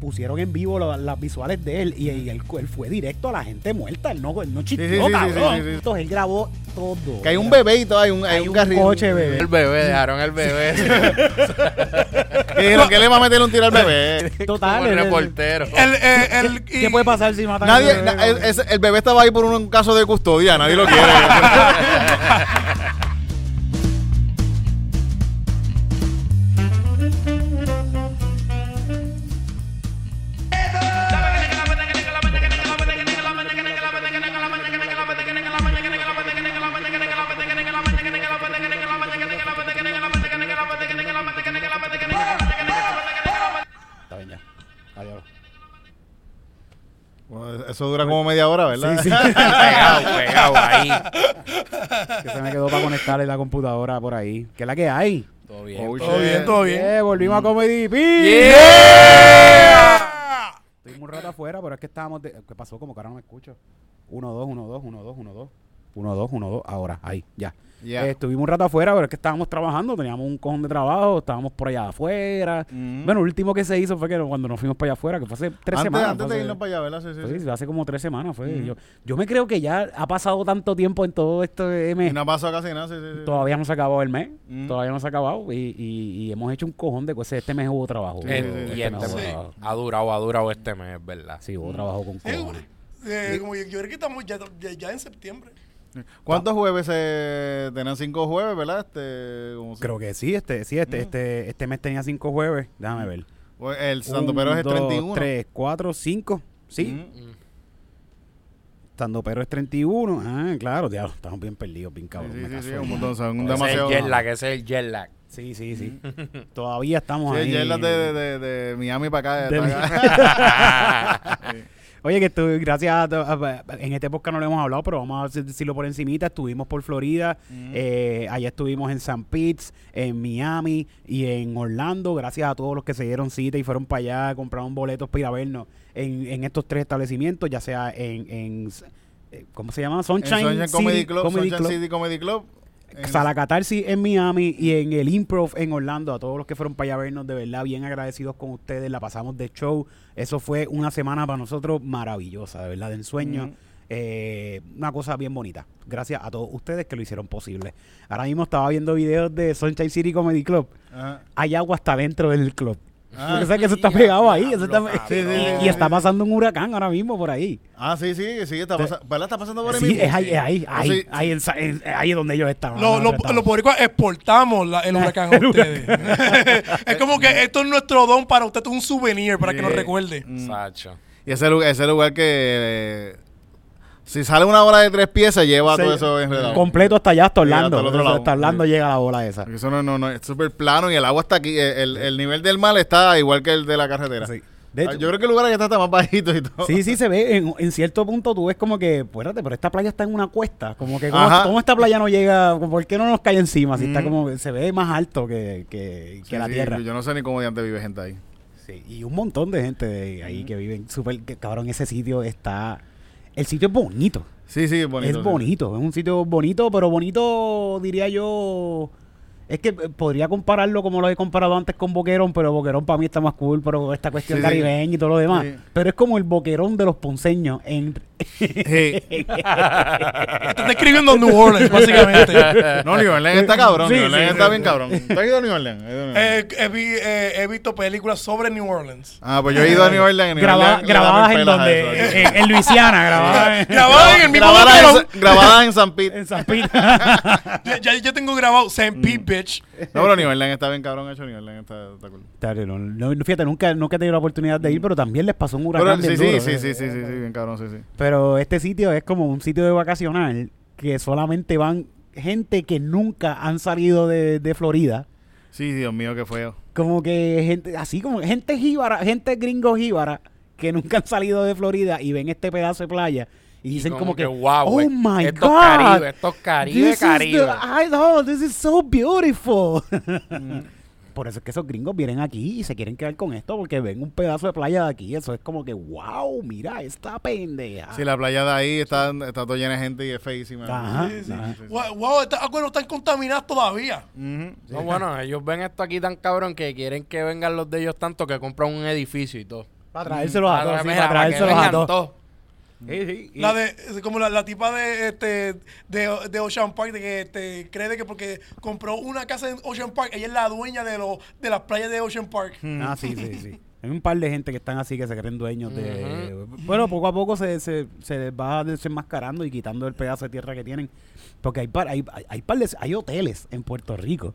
pusieron en vivo lo- las visuales de él y, y él, él fue directo a la gente muerta. Él no, él no chisteó, sí, sí, sí, cabrón. sí, sí, sí. Entonces, él grabó todo. Que hay un bebé y todo, hay un, hay Hay un, coche, bebé. El bebé, dejaron el bebé. Que dijeron, ¿qué le va a meter un tiro al bebé? Total. como el reportero. El, el- ¿Qué y- puede pasar si matan Nadie, al bebé? na- el, ese- el bebé estaba ahí por un caso de custodia, nadie lo quiere. que se me quedó para conectarle la computadora por ahí. ¿Qué es la que hay? Todo bien. Oh, todo bien, todo bien. Eh, volvimos a Comedy Beat. Yeah. Estuvimos un rato afuera, pero es que estábamos. De... ¿Qué pasó? Como que ahora no me escucho. 1, 2, 1, 2, 1, 2, 1, 2. 1, 2, 1, 2. Ahora, ahí, ya. Eh, estuvimos un rato afuera, pero es que estábamos trabajando, teníamos un cojón de trabajo, estábamos por allá afuera. Mm. Bueno, lo último que se hizo fue que cuando nos fuimos para allá afuera, que fue hace tres antes, semanas. antes de hace- irnos para allá, ¿verdad? Sí, sí, fue sí. hace como tres semanas. fue Mm. yo, yo me creo que ya ha pasado tanto tiempo en todo esto de Y mes. no ha pasado casi nada, sí, sí, sí. Todavía no se ha acabado el mes. Mm. Todavía no se ha acabado. Y, y- y hemos hecho un cojón de cosas. Este mes hubo trabajo. Y este mes este hubo mes ha durado, ha durado este mes, ¿verdad? Sí, hubo trabajo con cojones. eh, como yo, yo creo que estamos ya, ya, ya en septiembre. ¿Cuántos jueves se tenían cinco jueves, verdad? Este, Creo que sí, este, sí, este, este, este mes tenía cinco jueves. Déjame ver. o El Santo Pero es el 31. 3, 4, 5. Sí. Mm. Santo Pero es 31. Ah, claro, diablo, estamos bien perdidos, bien Sí, cabrón. sí, me sí, caso sí, en un montón, son Ese es demasiado. el jet lag, ese es el jet lag. Sí, sí, sí. Todavía estamos Sí, ahí. el jet lag de, de, de, de Miami para acá. De para acá. Oye, que estuve, gracias a, a- en este podcast no le hemos hablado, pero vamos a decirlo por encimita. Estuvimos por Florida, eh, allá estuvimos en San Pete, en Miami y en Orlando. Gracias a todos los que se dieron cita y fueron para allá, compraron boletos para ir a vernos en, en estos tres establecimientos, ya sea en, en eh, ¿cómo se llama? Sunshine, Sunshine City Comedy Club, Comedy Sunshine Club. City Comedy Club. Sala Catarsis en Miami y en el Improv en Orlando. A todos los que fueron para allá vernos, de verdad, bien agradecidos con ustedes. La pasamos de show. Eso fue una semana para nosotros maravillosa, de verdad, de ensueño. Eh, una cosa bien bonita. Gracias a todos ustedes que lo hicieron posible. Ahora mismo estaba viendo videos de Sunshine City Comedy Club. Ajá. Hay agua hasta dentro del club. Ah. Porque sabes que eso está pegado ahí. eso está- Sí, sí, y, sí, y sí, está sí. pasando un huracán ahora mismo por ahí. Ah, sí, sí, sí, está, pasa- ¿verdad? está pasando por ahí Sí, mismo. es ahí, es ahí, Ah, ahí, sí. ahí, en- ahí es donde ellos estaban. Los boricuas exportamos la- el huracán a ustedes. es como que esto es nuestro don para usted, esto es un souvenir para que nos Sí. recuerde. Mm. Sacho. Y ese lugar, ese lugar que eh, si sale una bola de tres piezas lleva todo eso enredado. completo hasta allá, hasta Orlando. hasta el otro lado. hasta Orlando Sí. llega la bola esa. Porque Eso no, no, no, es súper plano y el agua está aquí. El, el nivel del mar está igual que el de la carretera. Sí. De Ah, hecho- Yo creo que el lugar allá está más bajito y todo. Sí, sí, se ve. En, en cierto punto tú ves como que, espérate, pero esta playa está en una cuesta. Como que, ¿cómo, esta playa no llega? ¿Por qué no nos cae encima? Si está Mm. como, se ve más alto que, que, Sí, que la sí, tierra. Yo no sé ni cómo de antes vive gente ahí. Sí, y un montón de gente de ahí que viven súper. Cabrón, ese sitio está. El sitio es bonito. Sí, sí, es bonito. es sí. bonito. Es un sitio bonito, pero bonito, diría yo. Es que eh, podría compararlo como lo he comparado antes con Boquerón, pero Boquerón para mí está más cool, pero esta cuestión Sí, sí. caribeña y todo lo demás. Sí. Pero es como el Boquerón de los ponceños en, Sí. Está escribiendo New Orleans, básicamente. No, New Orleans está cabrón. Sí, New Orleans sí, está sí. bien cabrón. ¿Tú has ido a New Orleans? Eh, he, vi- eh, he visto películas sobre New Orleans. ah, pues yo he ido a New Orleans. en New graba- Orleans le grabadas en donde eso. en, en Luisiana, grabadas en, Grabado en el mismo Grabadas en, grabadas San Pete. en San Pete. Ya, ya yo tengo grabado St. Mm. Pete, bitch. No, pero New Orleans está bien cabrón hecho. New Orleans está, está cool. No, no, fíjate, nunca, nunca he tenido la oportunidad de ir, pero también les pasó un Pero, huracán sí, bien sí, duro, sí, sí, sí, sí, sí, bien cabrón, sí, sí. Pero este sitio es como un sitio de vacacional que solamente van gente que nunca han salido de, de Florida. Sí, Dios mío, qué feo. Como que gente, así como gente jíbara, gente gringo jíbara que nunca han salido de Florida y ven este pedazo de playa y dicen como, que, wow, oh my estos God, Caribe, Caribe, this is the- Caribe. I know, this is so beautiful. Por eso es que esos gringos vienen aquí y se quieren quedar con esto porque ven un pedazo de playa de aquí. Eso es como que, wow, mira esta pendeja. Sí, la playa de ahí está, está todo llena de gente y es feísima. Ajá, Sí, sí, ajá. sí, sí. Wow, wow estas aguas no están contaminadas todavía. No, bueno, ellos ven esto aquí tan cabrón que quieren que vengan los de ellos tanto que compran un edificio y todo. Para traérselos a todos, sí, Mira, para traérselos a todos. Sí, sí, La de, como la, la tipa de, este, de, de Ocean Park, de que este, cree de que porque compró una casa en Ocean Park, ella es la dueña de, lo, de las playas de Ocean Park. Ah, sí, sí, sí. Hay un par de gente que están así que se creen dueños de... Bueno, poco a poco se, se, se les va desenmascarando y quitando el pedazo de tierra que tienen. Porque hay par, hay, hay, hay par de- hay hoteles en Puerto Rico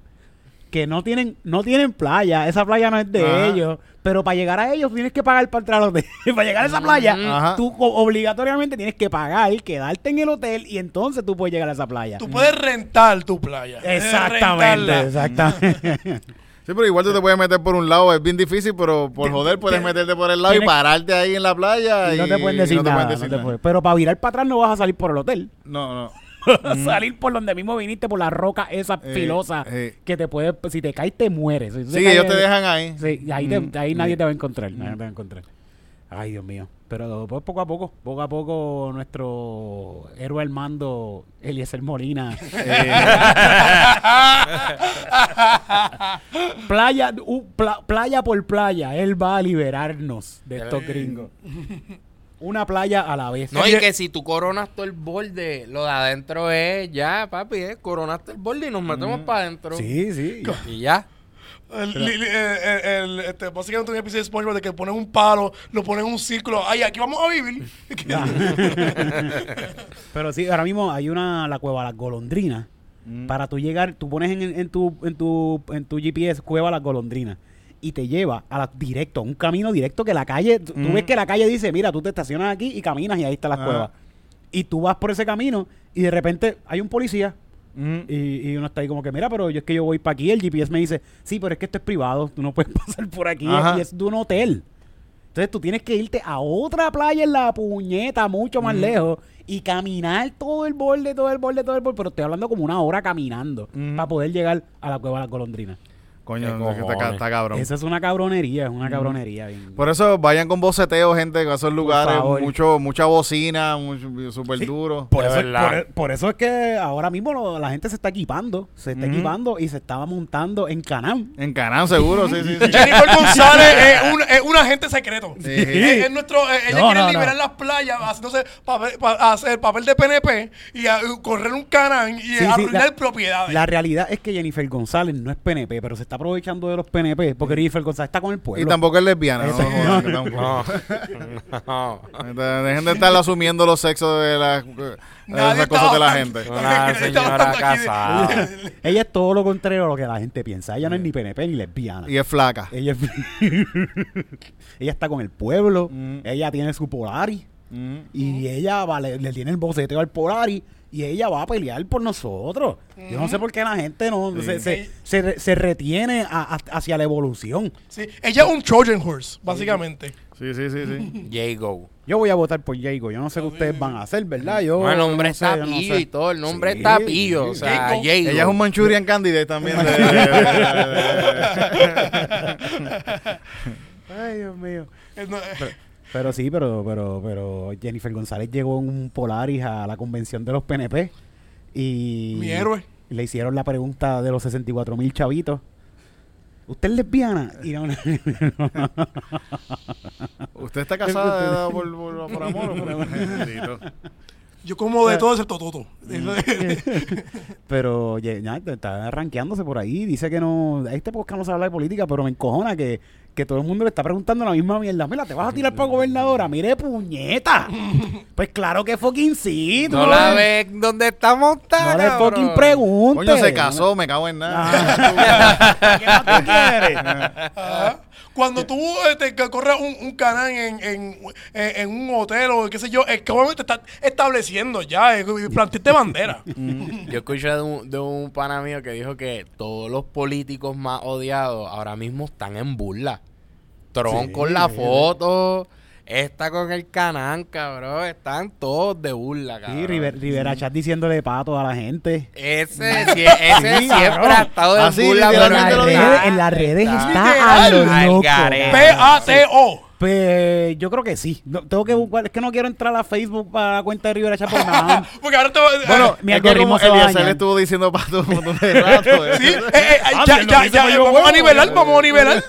que no tienen no tienen playa. Esa playa no es de Ajá. ellos. Pero para llegar a ellos tienes que pagar para entrar al hotel. para llegar a esa playa, Ajá. tú obligatoriamente tienes que pagar, quedarte en el hotel y entonces tú puedes llegar a esa playa. Tú puedes rentar tu playa. Exactamente, exactamente. Sí, pero igual tú te puedes meter por un lado, es bien difícil, pero por joder puedes te- meterte por el lado y pararte ahí en la playa. Y no te pueden decir no te nada. pueden no decir te nada. pueden- Pero para virar para atrás no vas a salir por el hotel. No, no. Salir por donde mismo viniste, por la roca esa Eh, filosa. eh. Que te puede, si te caes, te mueres. Si Sí, ellos te dejan ahí. Sí, ahí, Mm, te- ahí nadie te va a encontrar. Nadie te va a encontrar. Ay, Dios mío. Pero pues, poco a poco, poco a poco, nuestro héroe al mando, Eliezer Molina. eh, playa, u- pla- playa por playa, él va a liberarnos de estos gringos. Una playa a la vez. No, y que si tú coronas todo el borde, lo de adentro es ya, papi, eh, coronaste el borde y nos metemos para adentro. Sí, sí. Y ya. El, li- li- el- el- este, básicamente un episodio de SpongeBob de que ponen un palo, lo ponen en un círculo. Ay, aquí vamos a vivir. Pero sí, ahora mismo hay una, la cueva Las Golondrinas. Para tú llegar, tú pones en, en tu, en, tu, en tu GPS Cueva Las Golondrinas y te lleva a la, directo, a un camino directo que la calle, tú ves que la calle dice, mira, tú te estacionas aquí y caminas y ahí está la Ah. cueva. Y tú vas por ese camino y de repente hay un policía Mm. y, y uno está ahí como que, mira, pero yo es que yo voy para aquí, el GPS me dice, sí, pero es que esto es privado, tú no puedes pasar por aquí Ajá. y es de un hotel. Entonces tú tienes que irte a otra playa en la puñeta, mucho más lejos, y caminar todo el borde, todo el borde, todo el borde, pero estoy hablando como una hora caminando para poder llegar a la cueva de las golondrinas. Coño, ¿Qué es que está, cabrón. Esa es una cabronería, es una cabronería. bien- Por eso vayan con boceteo, gente, a esos lugares. Mucho, mucha bocina, mucho- súper Sí. duro. Por eso, verdad. por, por eso es que ahora mismo lo- la gente se está equipando, se está equipando y se estaba montando en Canam. En Canán, seguro, sí, sí. sí. Jennifer González es un, es un agente secreto. Sí. Es, es nuestro, eh, ella No, quiere no, no. liberar las playas, haciéndose papel, pa- hacer papel de PNP y a- correr un canán y Sí, sí, arruinar la- propiedades. La realidad es que Jennifer González no es PNP, pero se está aprovechando de los PNP porque Jennifer González está con el pueblo. Y tampoco es lesbiana. No. No. no. Dejen de estar asumiendo los sexos de las esas cosas de la gente. Una señora casada. Ella es todo lo contrario a lo que la gente piensa. Ella no es ni PNP ni lesbiana. Y es flaca. Ella, es- ella está con el pueblo. Mm. Ella tiene su Polari. Mm. Y ella va, le, le tiene el boceteo al Polari. Y ella va a pelear por nosotros. Yo no sé por qué la gente no se, se, se- se retiene a- a- hacia la evolución. Sí, ella es un Trojan horse, básicamente. Sí, sí, sí, sí. Jago. Yo voy a votar por Jago. Yo no sé qué ustedes van a hacer, ¿verdad? Yo, Bueno, el nombre no sé, está no sé. y todo. El nombre Sí, está pillo. sí, O sea, Jago. Ella es un Manchurian Candidate también. de- Ay, Dios mío. Eh, no, eh, Pero sí, pero, pero, pero Jennifer González llegó en un Polaris a la convención de los PNP y Mi héroe. le hicieron la pregunta de los 64 mil chavitos. ¿Usted es lesbiana? Y no, ¿Usted está casada por, por, por amor o por. Yo como de todo excepto Toto. pero ya, está rankeándose por ahí. Dice que no. Este podcast no se habla de política, pero me encojona que, que todo el mundo le está preguntando la misma mierda. Mira, ¿te vas a tirar para gobernadora? Mire, puñeta. pues claro que fucking sí. tú No la ves donde está montada. No le fucking pregunte. Coño, se casó, me cago en nada. Ah. ¿Qué más tú quieres? Cuando tú este, que corres un, un canal en, en, en- un hotel o qué sé yo, es que obviamente estás estableciendo ya, eh, planteaste bandera. Yo escuché de un, de un pana mío que dijo que todos los políticos más odiados ahora mismo están en burla. Tron Sí, con la foto, esta con el canán, cabrón. Están todos de burla, cabrón. Sí, River- Rivera Chat diciéndole pato a la gente. Ese, sie- ese Sí, siempre cabrón. ha estado en Así, burla. Pero en dijo. en las redes Está está a lo loco. P-A-T-O. Pues yo creo que sí. No, tengo que buscar. Es que no quiero entrar a Facebook para la cuenta de Rivera Chat me van- Porque ahora te va- Bueno, Mi es que algoritmo como se va a Eliezer dañar. estuvo diciendo para todo un montón de rato. ¿eh? Sí, eh, eh, Ah, ya, si ya, vamos a nivelar, vamos a nivelar.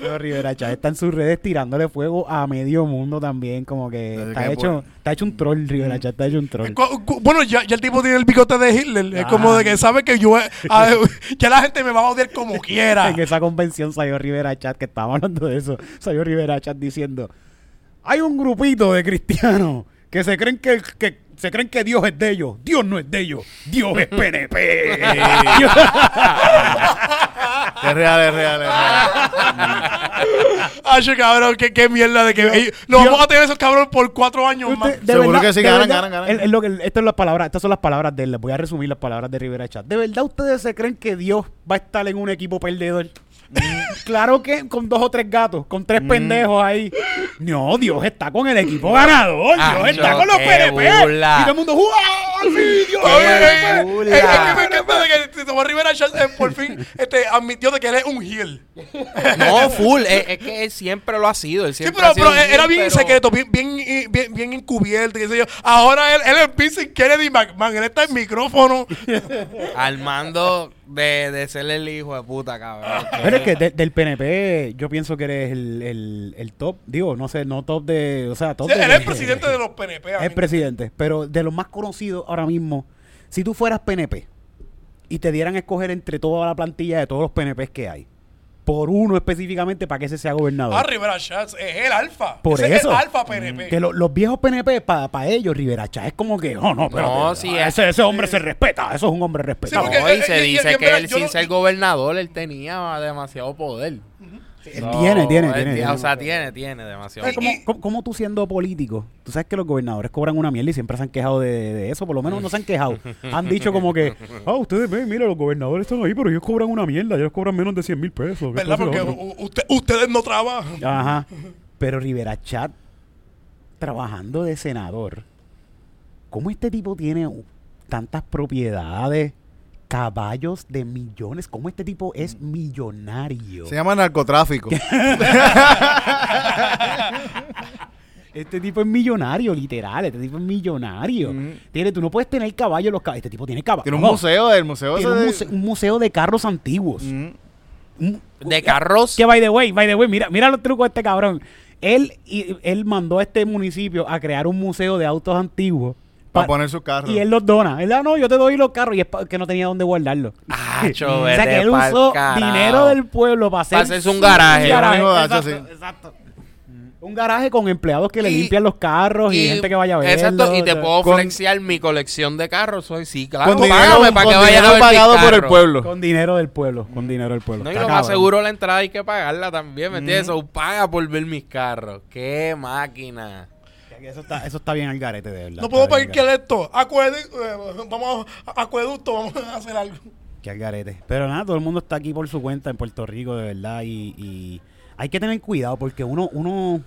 Eh, Pero Rivera Chat está en sus redes tirándole fuego a medio mundo también. Como que está que, hecho, está hecho un troll, Rivera Chat está hecho un troll. Cu- cu- Bueno, ya, ya el tipo tiene el bigote de Hitler. Es como Ah. de que sabe que yo. ah, ya la gente me va a odiar como quiera. En esa convención salió Rivera Chat, que estábamos hablando de eso, salió Rivera Chat diciendo, hay un grupito de cristianos que se creen que, que se creen que Dios es de ellos. Dios no es de ellos. Dios es PNP. Dios- Es real, es real, es real. Ay, cabrón, qué, qué mierda de que. ey, lo Dios- vamos a tener esos cabrones por cuatro años más. De Seguro verdad- que sí, ganan, ganan, ganan. estas son las palabras, estas son las palabras de él. Les voy a resumir las palabras de Rivera Chat. ¿De verdad ustedes se creen que Dios va a estar en un equipo perdedor? Claro que con dos o tres gatos, con tres pendejos ahí. No, Dios está con el equipo ganador. Dios está con los qué PNP. burla. Y todo el mundo, ¡Wow! ¡Sí, Dios! Qué eh, eh, burla. es que me encanta de que Tomás Rivera eh, por fin este, admitió de que él es un heel. No, full. Es, es que él siempre lo ha sido. Él Sí, siempre pero, ha sido pero un era bien pero secreto, bien, bien, bien, bien encubierto, qué sé yo. Ahora él, él es Vincent Kennedy McMahon, él está en micrófono. Al mando de, de ser el hijo de puta, cabrón. Pero es que de- del PNP yo pienso que eres el, el, el top. Digo, no sé, no top de... O sea, top Sí, de- él es presidente de los PNP. Es amigo. presidente, pero de los más conocidos ahora mismo, si tú fueras PNP y te dieran a escoger entre toda la plantilla de todos los PNPs que hay, por uno específicamente para que ese sea gobernador. Ah, Rivera Schatz es el alfa. Por Ese eso. Es el alfa PNP. que lo- los viejos PNP, para ellos, Rivera Chá, es como que, oh, no, pero No, sí, ese, ese hombre se respeta, eso es un hombre respetado. porque- No, y eh, se y- y- dice y- que él, sin no- ser gobernador, él tenía demasiado poder. No, tiene, tiene, él tiene. O sea, tiene, tiene demasiado ¿Sabes poder. cómo, cómo- cómo tú siendo político? Tú sabes que los gobernadores cobran una mierda y siempre se han quejado de, de eso. Por lo menos no se han quejado. Han dicho como que, ah, ustedes ven, mira, los gobernadores están ahí, pero ellos cobran una mierda. Ellos cobran menos de 100 mil pesos. ¿Qué ¿Verdad? Porque usted- ustedes no trabajan. Ajá. Pero Rivera Chat, trabajando de senador, ¿cómo este tipo tiene tantas propiedades, caballos de millones? ¿Cómo este tipo es millonario? Se llama narcotráfico. Este tipo es millonario, literal. Este tipo es millonario. Ujú. Tiene, tú no puedes tener caballos los caballos. Este tipo tiene caballos. Tiene un museo, el museo Tiene ese un, de- un museo de carros antiguos. Un- De carros. Que by the way, by the way, mira, mira los trucos de este cabrón. Él, y, él mandó a este municipio a crear un museo de autos antiguos. Para pa- poner sus carros. y él los dona. Él, ah, no, yo te doy los carros. Y es pa- que no tenía dónde guardarlos. Acho, o sea, que él usó dinero del pueblo para hacer, Para hacerse un garaje. Un hijo de hacha, exacto, sí. exacto. Un garaje con empleados que le limpian los carros y, gente que vaya a ver. Exacto, y te puedo Con- flexear mi colección de carros. Soy, sí, claro, Con dinero, págame para con que vayas a ver mis pagado por el pueblo. Con dinero del pueblo. Con dinero del pueblo. No, y lo más seguro la entrada hay que pagarla también, ¿me entiendes? O paga por ver mis carros. ¡Qué máquina! Eso está, eso está bien al garete, de verdad. No puedo pedir que esto. Acueducto, eh, vamos a acueducto, vamos a hacer algo. Que al garete. Pero nada, todo el mundo está aquí por su cuenta en Puerto Rico, de verdad. Y, y hay que tener cuidado porque uno, uno,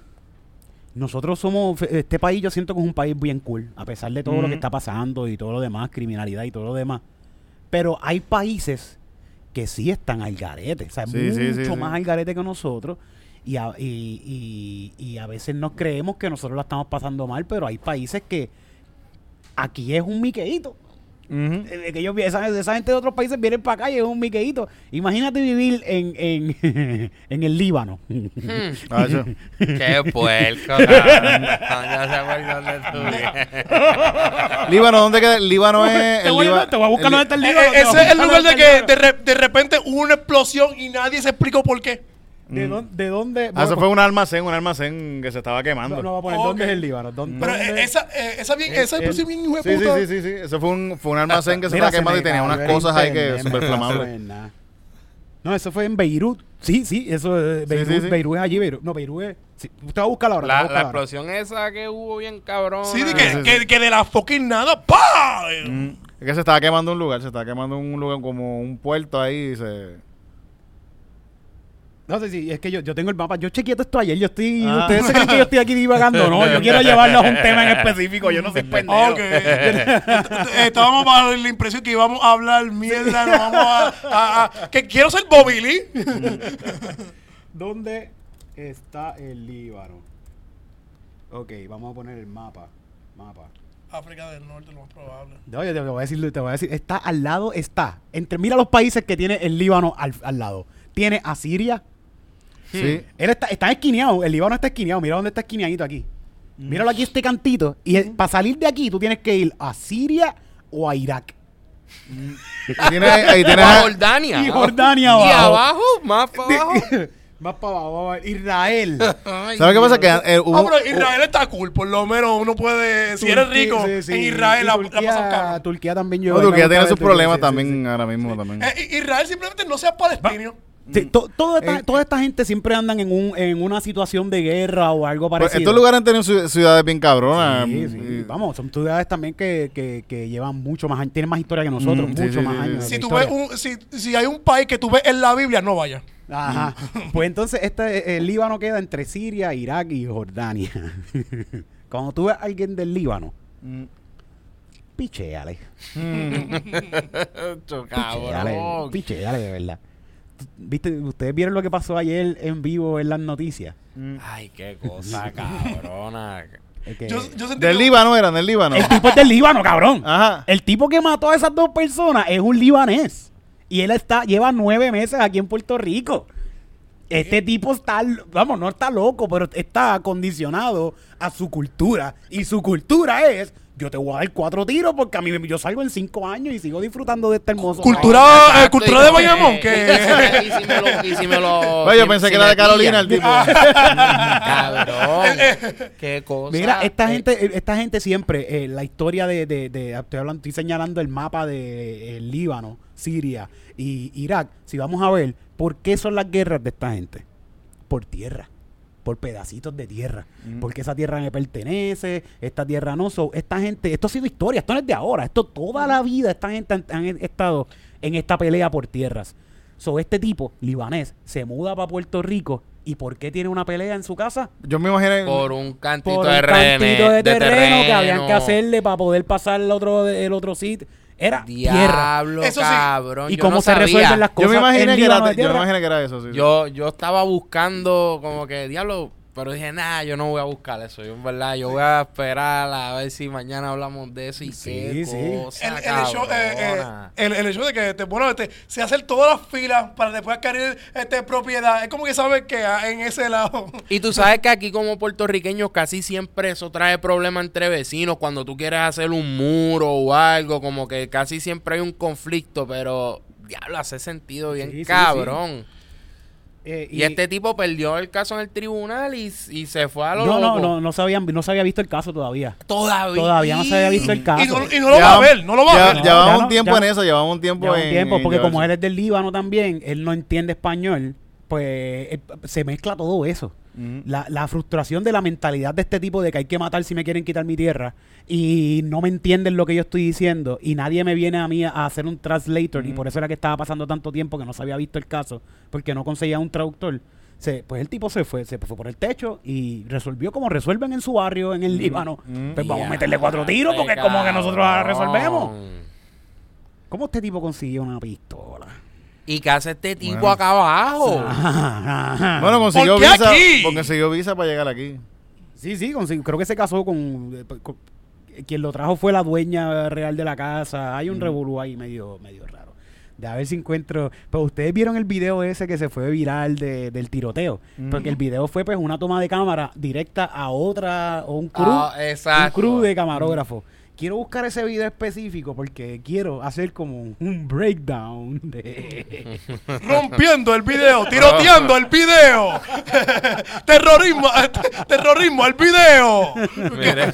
nosotros somos, este país yo siento que es un país bien cool, a pesar de todo lo que está pasando y todo lo demás, criminalidad y todo lo demás. Pero hay países que sí están al garete, o sea, Sí, mucho sí, sí, sí. más al garete que nosotros. Y a, y, y- y a veces nos creemos que nosotros la estamos pasando mal, pero hay países que aquí es un miqueíto. Eh, que ellos, esa, esa gente de otros países vienen para acá y es un miqueíto. Imagínate vivir en, en, en el Líbano. Hacho. ¡Qué puerco! Líbano, ¿dónde queda? Líbano es. te, voy Líbano- a, te voy a buscar el- dónde está el Líbano. eh, a ese es el buscar lugar de que de, re- de repente hubo una explosión y nadie se explicó por qué. ¿De dónde? De dónde Ah, eso fue un almacén, un almacén que se estaba quemando. no, no va a poner Ok. ¿Dónde es el Líbano? ¿Dónde- Pero dónde- eh, esa, eh, esa, bien, esa el- explosión bien hijo de Sí, sí, puta. sí, sí, sí. Eso fue un, fue un almacén que se estaba quemando y tenía unas cosas ahí que súper flamables. No, eso fue en Beirut. Sí, sí, eso es Beirut, sí, sí. Beirut es allí, Beirut. No, Beirut es... Sí. Usted va a ahora. La, te la voy a buscar ahora. explosión esa que hubo bien cabrón. Sí, de Sí, que, sí, que, sí. que de la fucking nada, ¡pa! Mm. Es que se estaba quemando un lugar, se estaba quemando un lugar como un puerto ahí y se... No sé si es que yo, yo tengo el mapa. Yo chequeé todo esto ayer. Yo estoy. Ah. Ustedes se creen que yo estoy aquí divagando. No, yo quiero llevarlos a un tema en específico. Yo no soy pendejo. Ok. Eh, Estábamos bajo la impresión que íbamos a hablar mierda, nos vamos a, a- a- que quiero ser Bobby Lee. ¿Dónde está el Líbano? Ok, vamos a poner el mapa. Mapa. África del Norte, lo más probable. No, yo te voy a decir, te voy a decir, está al lado, está. Entre, mira los países que tiene el Líbano al, al lado. Tiene a Siria, Sí. Él está, está esquineado, el Líbano está esquineado. Mira dónde está esquineadito aquí. Míralo aquí este cantito. Y para salir de aquí tú tienes que ir a Siria o a Irak. Ahí tienes, ahí tienes a Jordania. Y Jordania Y abajo. abajo, más para abajo. Más para abajo, vamos a ver. Israel. Ay, ¿Sabes qué pasa? Que eh, hubo, Ah, pero Israel está cool. Por lo menos uno puede. Si eres Turquía, rico, sí, sí. en Israel la, la Turquía, pasan caro. Turquía también no, lleva. Turquía tiene sus problemas también sí. ahora mismo también. Eh, Israel simplemente no seas palestino. Sí, to- todo esta- Eh, toda esta gente siempre andan en, un, en una situación de guerra o algo Pues, parecido. estos lugares han tenido ciu- ciudades bien cabronas. Sí, sí. Y- Vamos, son ciudades también que, que, que llevan mucho más años, tienen más historia que nosotros, Mm, mucho sí, más sí, años. Si, tú ves un, si, si hay un país que tú ves en la Biblia, no vayas. Ajá. Pues entonces este, el Líbano queda entre Siria, Irak y Jordania. Cuando tú ves a alguien del Líbano, Mm. picheale. Cho, Picheale, cabrón. picheale de verdad. ¿Viste? ¿Ustedes vieron lo que pasó ayer en vivo en las noticias? Ay, qué cosa cabrona. Es que- Yo, yo sentí Del que- Líbano eran, del Líbano. El tipo es del Líbano, cabrón. Ajá. El tipo que mató a esas dos personas es un libanés. Y él está, lleva nueve meses aquí en Puerto Rico. Este tipo está, vamos, no está loco, pero está condicionado a su cultura. Y su cultura es, yo te voy a dar cuatro tiros porque a mí me- yo salgo en cinco años y sigo disfrando de este hermoso Cultura- eh, Exacto, cultura de Bayamón, que- y si me lo... Y si me lo Oye, yo pensé si que era de Carolina el tipo. Cabrón. Qué cosa. Mira, esta eh, gente, esta gente siempre, eh, la historia de, de, de- estoy hablando, estoy señalando el mapa de eh, Líbano, Siria y Irak. Si vamos a ver, ¿por qué son las guerras de esta gente? Por tierra, por pedacitos de tierra, porque esa tierra me pertenece, esta tierra no. So, esta gente, esto ha sido historia, esto no es de ahora, esto toda la vida esta gente han, han estado en esta pelea por tierras. So, este tipo, libanés, se muda para Puerto Rico y ¿por qué tiene una pelea en su casa? Yo me imaginé. Por un cantito por de, un rene- cantito de terreno, que habían que hacerle para poder pasar el otro, el otro sitio. Era tierra. Diablo, Eso sí. cabrón. ¿Y yo cómo no se sabía. resuelven las yo cosas me imaginé en que era, Líbano de yo me tierra? imaginé que era eso. sí, sí. Yo, yo estaba buscando como que, diablo, pero dije, nah, yo no voy a buscar eso. Yo, en verdad, yo voy a esperar a ver si mañana hablamos de eso y Sí, qué sí. cosa, El, el hecho, eh, eh, el, el hecho de que te, bueno, este, se hacen todas las filas para después adquirir este, propiedad. Es como que sabes que ah, en ese lado. Y tú sabes que aquí como puertorriqueños casi siempre eso trae problemas entre vecinos cuando tú quieres hacer un muro o algo, como que casi siempre hay un conflicto, pero diablo, hace sentido bien Sí, sí, cabrón. Eh, Y, este tipo perdió el caso en el tribunal y, y se fue a lo no, no, loco. no, no se, habían- no se había visto el caso todavía. Todavía. Todavía no se había visto el caso. Y no, y no lo va a ver, no lo va ya- a ver. Llevamos ya un tiempo ya en eso, llevamos un tiempo Lleva un en. tiempo, en porque como él es del Líbano también, él no entiende español, pues eh, se mezcla todo eso. La, la frustración de la mentalidad de este tipo de que hay que matar si me quieren quitar mi tierra y no me entienden lo que yo estoy diciendo y nadie me viene a mí a, hacer un translator y por eso era que estaba pasando tanto tiempo que no se había visto el caso porque no conseguía un traductor. Se, pues el tipo se fue, se fue por el techo y resolvió como resuelven en su barrio en el Líbano. Ujú. Pues vamos a meterle cuatro tiros porque es como que nosotros ahora resolvemos. ¿Cómo este tipo consiguió una pistola? ¿Y qué hace este tipo Bueno. acá abajo? Bueno, consiguió ¿Por qué visa. aquí? Porque consiguió visa para llegar aquí. Sí, sí, consiguió- creo que se casó con, con- Quien lo trajo fue la dueña real de la casa. Hay un revolú ahí medio, medio raro. De a ver si encuentro... Pero ustedes vieron el video ese que se fue viral de- del tiroteo. Porque el video fue pues una toma de cámara directa a otra... O un crew. Ah, exacto. Un crew de camarógrafo. Quiero buscar ese video específico porque quiero hacer como un breakdown de... Rompiendo el video, tiroteando el video. terrorismo, terrorismo, el video. Mira,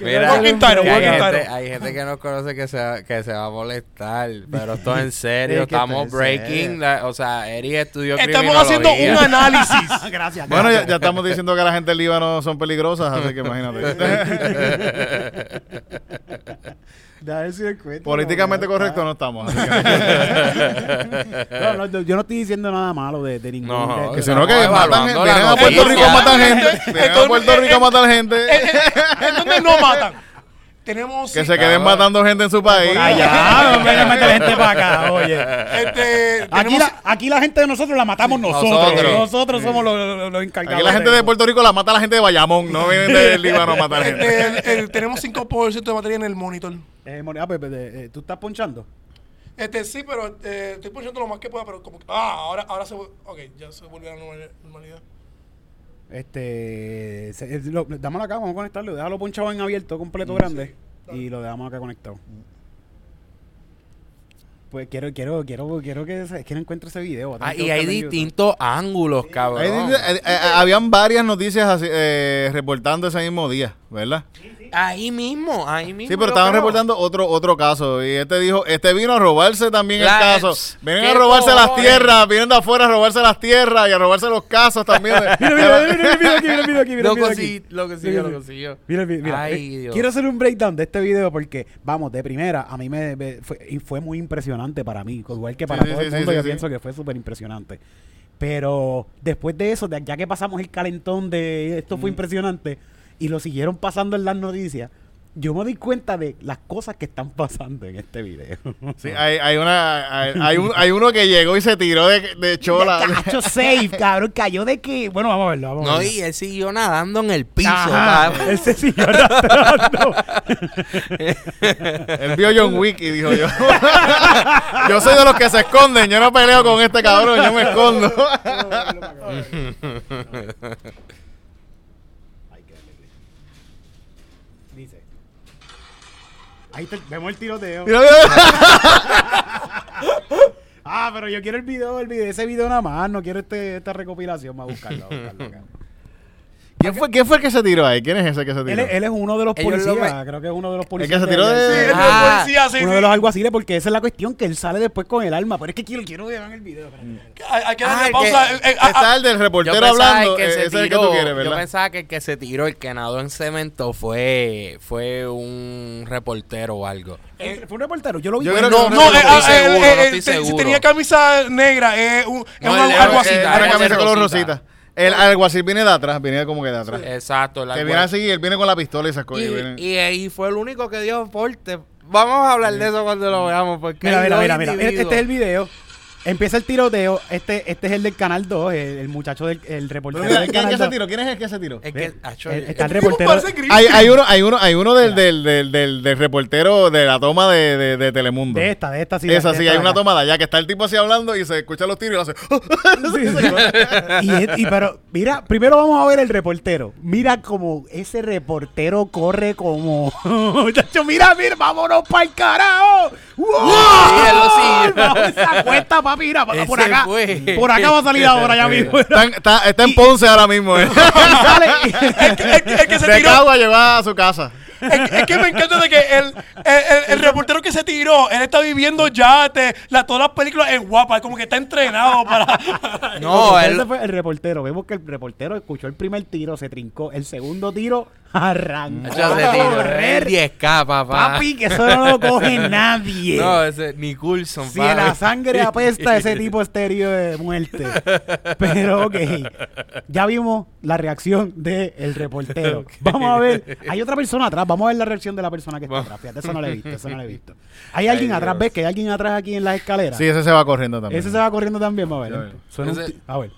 mira, hay, gente, hay gente que nos conoce que se, va- que se va a molestar, pero esto es en serio, estamos breaking, la- o sea, Eri estudió Estamos haciendo un análisis. Gracias. Bueno, ya, ya estamos diciendo que la gente del Líbano son peligrosas, así que imagínate. Políticamente No, correcto no estamos. No, no, yo no estoy diciendo nada malo de, de ningún. No, de- que de- si no, que matan gente. Vienen a Puerto. Rico a matar gente. Vienen a Puerto Rico a matar gente. ¿En dónde no matan? Tenemos. Que se queden matando gente en su país. Allá, no vengan a meter gente para acá, oye. Este, Aquí tenemos- la, aquí la gente de nosotros la matamos nosotros. Nosotros. Nosotros, somos los, los- los encargados. Aquí la gente de. Puerto Rico la mata a la gente de Bayamón, no vienen del Líbano a matar este, gente. el- el- tenemos 5% de batería en el monitor. Eh, ah, pues, pues, eh, ¿Tú estás ponchando? Este, sí, pero eh, estoy poniendo lo más que pueda, pero como que, ah, ahora, ahora se, ok, ya se volvió a la normal- normalidad. Este, se- lo- dámelo acá, vamos a conectarlo. Déjalo ponchado en abierto, completo, Mm, grande. sí, y lo dejamos acá conectado. Pues quiero, quiero, quiero, quiero que, se- que no encuentre ese video. Ah, y hay distintos ángulos, cabrón. Dice- eh, eh, habían varias noticias así, eh, reportando ese mismo día, ¿verdad? Ahí mismo, ahí mismo. Sí, pero estaban creo. reportando otro otro caso. Y este dijo, este vino a robarse también La- el caso. Vienen ¿qué a robarse las tierras, vienen de afuera a robarse las tierras y a robarse los casos también. Mira, mira, mira, mira aquí, mira video aquí, mira Lo aquí. lo consiguió, Mira, lo mira. consiguió. Mira, mira, mira. Ay, Eh, Dios. Quiero hacer un breakdown de este video porque, vamos, de primera, a mí me, me- fue, y fue muy impresionante para mí, igual que para Sí, sí, todo el mundo, yo pienso que fue súper impresionante. Pero después de eso, ya que pasamos el calentón de esto fue impresionante y lo siguieron pasando en las noticias, yo me di cuenta de las cosas que están pasando en este video. Sí, hay, hay, una, hay, hay un- hay uno que llegó y se tiró de, de chola. Cacho safe, cabrón, cayó de que. Bueno, vamos a verlo, vamos a No, verlo. y él siguió nadando en el piso. Ajá, él se siguió arrastrando. Él vio John Wick y dijo yo. yo soy de los que se esconden. Yo no peleo con este cabrón, yo me escondo. Dice. Ahí te- vemos el tiroteo. Ah, pero yo quiero el video, el video, ese video nada más, no quiero este, esta recopilación, va a buscarlo. a buscarlo acá. ¿Quién fue, ¿Quién fue el que se tiró ahí? ¿Quién es ese que se tiró? él, es- él es uno de los Ellos lo policías, creo que es uno de los que policías. se tiró de- Sí, Eh, el ah, policía, sí, uno sí. de los alguaciles, porque esa es la cuestión, que él sale después con el arma. Pero es que quiero, quiero ver en el video. espérate. Hay, hay que Ah, darle el pausa. que- eh, eh, ah, Está ah, el del Yo reportero pensaba hablando. que eh, se ese es el que tiró, tú quieres, yo ¿verdad? pensaba que el que se tiró, el que nadó en cemento, fue, fue un reportero o algo. Eh, Fue un reportero, yo lo vi. Yo bueno, creo que no, no eh, estoy ah, seguro, eh, no eh, estoy eh, si seguro. tenía camisa negra, es un, es No, el- el- Eh, el- algo camisa color rosita. rosita. El alguacil viene de atrás, viene como que de atrás. Exacto. el Que viene así, él viene con la pistola y esas cosas. y, y viene- y, y fue el único que dio porte. Vamos a hablar de eso cuando lo veamos. Porque Mira, mira, mira, mira. individuos- Este es el video. Empieza el tiroteo. Este, este es el del canal 2, el, el muchacho del el Pero reportero mira, del ¿quién, canal quién se 2. tiró? ¿Quién es el que se tiró? Es que, acho, El- está el tipo reportero. parece. Hay, hay uno, hay uno, hay uno del, del, del, del, del reportero de la toma de, de, de Telemundo. De esta, de esta sí. Esa de sí, esta hay de una acá. toma de allá que está el tipo así hablando y se escuchan los tiros y lo hace. Sí, sí. y, es- y pero, mira, primero vamos a ver el reportero. Mira como ese reportero corre como. Muchacho, mira, mira, vámonos para el carajo. ¡Wow! Vamos, esa cuesta, papi, mira, por acá. fue. Por acá va a salir ahora ya mismo. está, en- está, está en Ponce ahora mismo. eh. El que- el que- el que se De tiró. Cagua lleva a su casa. Es, es que me encanta de que el, el, el- el reportero que se tiró, él está viviendo ya este, la, todas las películas en guapa, es como que está entrenado para. No, él- ese fue el reportero. Vemos que el reportero escuchó el primer tiro, se trincó. El segundo tiro arrancó. acho, se a tiró correr. el 10K, papá. Papi, que eso no lo coge nadie. No, ese ni Coulson, Si en la sangre apesta ese tipo estéreo de muerte. Pero ok, ya vimos la reacción del reportero. Vamos a ver, hay otra persona atrás, vamos a ver la reacción de la persona que está Vamos. atrás. Fíjate, eso no lo he visto, eso no lo he visto. Hay alguien atrás, ¿ves que hay alguien atrás aquí en las escaleras? Sí, ese se va corriendo también. Ese se va corriendo también, vamos a ver. un ti- a ver.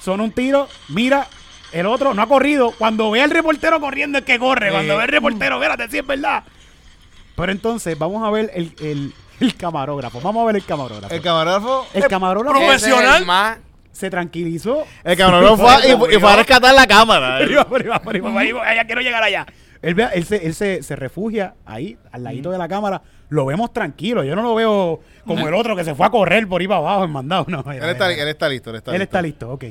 Son un tiro, mira, el otro no ha corrido. Cuando ve al reportero corriendo es que corre. Cuando Eh. ve al reportero, espérate, si es verdad. Pero entonces, vamos a ver el, el, el camarógrafo. Vamos a ver el camarógrafo. El camarógrafo. El camarógrafo profesional. más- se tranquilizó. El camarógrafo fue, y, y fue a rescatar la cámara. Ahí va, allá, quiero llegar allá. Él, él, se, él se, se refugia ahí, al ladito de la cámara. Lo vemos tranquilo. Yo no lo veo como el otro que se fue a correr por ahí para abajo en mandado. No, Él está, él está listo, él está Él listo. está listo, ok.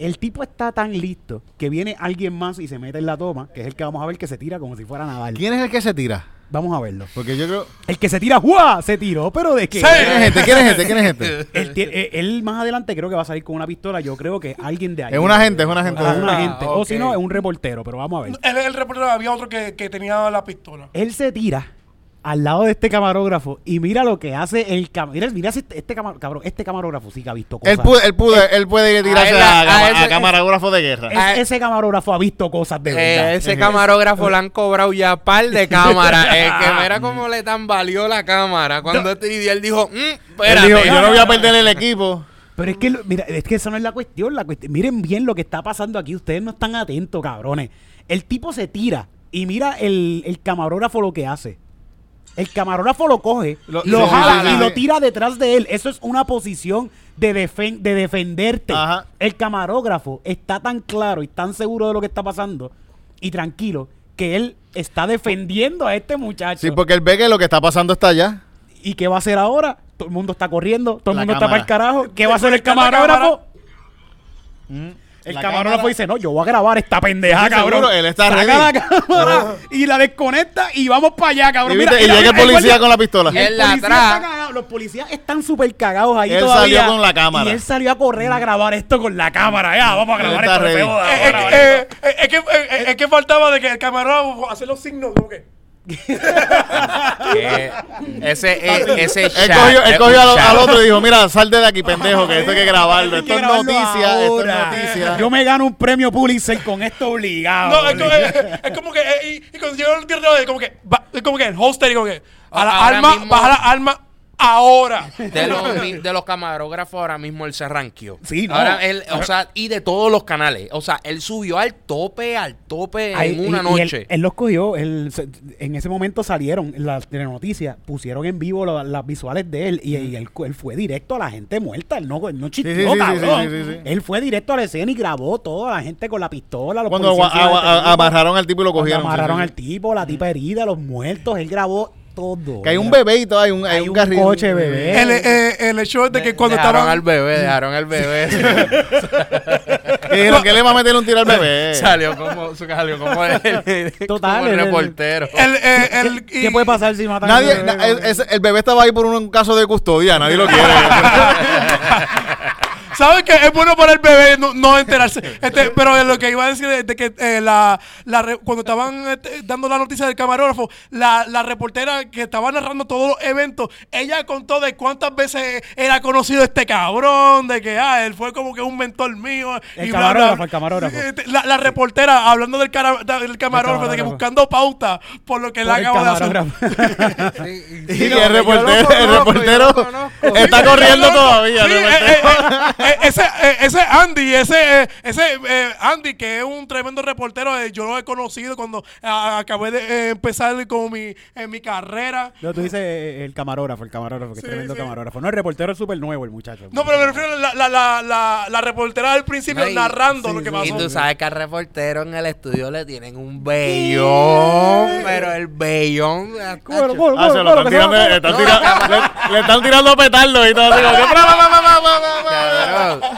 El tipo está tan listo que viene alguien más y se mete en la toma, que es el que vamos a ver que se tira como si fuera a nadar. ¿Quién es el que se tira? Vamos a verlo. Porque yo creo. El que se tira, ¡guau! Se tiró, pero de qué? Sí. ¿Quién es este? ¿Quién es este? ¿Quién es este? Él, eh, él más adelante creo que va a salir con una pistola. Yo creo que alguien de ahí. Es un agente, es un agente. Ah, un Ah, agente. O ok. si no, es un reportero, pero vamos a ver. Él es el reportero, había otro que, que tenía la pistola. Él se tira al lado de este camarógrafo y mira lo que hace el cam mira, mira este, este cama- cabrón, este camarógrafo sí que ha visto cosas. Él puede, él puede, él puede tirarse a él- a, a cama- ese- a camarógrafo de guerra. Es- ese camarógrafo ha visto cosas de verdad. Eh, ese camarógrafo le han cobrado ya par de cámaras. Es que mira cómo le tan valió la cámara. Cuando este- y él dijo, mm, Él dijo, yo no voy a perder el equipo. Pero es que, mira, es que eso no es la cuestión, la cuestión. Miren bien lo que está pasando aquí. Ustedes no están atentos, cabrones. El tipo se tira y mira el, el camarógrafo lo que hace. El camarógrafo lo coge, Lo- lo, sí, jala sí, sí, y lo tira detrás de él. Eso es una posición de, defen- de defenderte. Ajá. El camarógrafo está tan claro y tan seguro de lo que está pasando y tranquilo que él está defendiendo a este muchacho. Sí, porque él ve que lo que está pasando está allá. ¿Y qué va a hacer ahora? Todo el mundo está corriendo, todo el La mundo está para el carajo. ¿Qué va a hacer el camarógrafo? Mm. El La camarógrafo cámara- dice, no, yo voy a grabar esta pendeja, Sí, cabrón. seguro, él está Saca ready. la cámara y la desconecta y vamos para allá, cabrón. Y, Mira, viste, y mira, llega el policía con la pistola. El la policía atrás. está cagado, Los policías están súper cagados ahí Él todavía. salió con la cámara. Y él salió a correr a grabar esto con la cámara. Ya, vamos a grabar está esto. es, que, es que faltaba de que el camarógrafo hacer los signos como que. Que ese, eh, ese Él cogió, él cogió al, otro y dijo, mira, sal de aquí, pendejo, que esto hay que grabarlo. Esto es noticia, esto es ahora. noticia. Yo me gano un premio Pulitzer con esto obligado. No, es como, es, es como que. eh, y, y cuando llegó el tiro de como que. va- es como que el holster y como que. A la Ahora arma, mismo- baja la arma ahora. De los, mi- de los camarógrafos ahora mismo él se ranqueó. Sí, no. Ahora él, o sea, y de todos los canales. O sea, él subió al tope, al tope Ay, en una y- y él- noche. Él, los cogió, él en ese momento salieron las noticias, pusieron en vivo lo- las visuales de él y, y él, él fue directo a la gente muerta, él no, él no chisteó, sí, sí, sí, cabrón. sí, sí, sí. Él fue directo a la escena y grabó toda la gente con la pistola, los Cuando este tipo, amarraron al tipo y lo cuando cogieron. sí, amarraron sí, al tipo, la tipa herida, los muertos, él grabó todo. Que hay un bebé y todo, hay un, hay Hay un, carril. coche bebé. El, eh, el hecho es de que cuando dejaron estaban. al bebé, dejaron al bebé. Dijeron que le va a meter un tiro al bebé. salió como, salió como el, Total, como el el- el- reportero. El, eh, ¿Qué puede pasar si matan Nadie, al bebé? na- el bebé estaba ahí por un caso de custodia, nadie lo quiere. ¿Sabes que es bueno para el bebé no, no enterarse? Este, pero eh, lo que iba a decir es de que eh, la, la re- cuando estaban este, dando la noticia del camarógrafo, la, la reportera que estaba narrando todos los eventos, ella contó de cuántas veces era conocido este cabrón, de que ah, él fue como que un mentor mío. El y camarógrafo, bla. el camarógrafo. Este, La, la reportera hablando del, cara- del camarógrafo, de que buscando pauta por lo que él acaba de hacer. camarógrafo. y el reportero, el reportero está corriendo No, no, no. todavía. Eh, eh, eh, ese, eh, ese Andy, ese, eh, ese eh, Andy, que es un tremendo reportero, eh, yo lo he conocido cuando ah, acabé de eh, empezar con mi, en mi carrera. No, tú dices eh, el camarógrafo, el camarógrafo, que Sí, es tremendo sí. camarógrafo. No, el reportero es súper nuevo, el muchacho. No, pero me refiero a la, la, la, la, la reportera del principio Ay, narrando sí, lo que sí, pasó. Y tú sabes que al reportero en el estudio le tienen un bellón, pero el Ah, se lo cógelo, están tirando, le están No, tirando- le, le están tirando petardos y todo así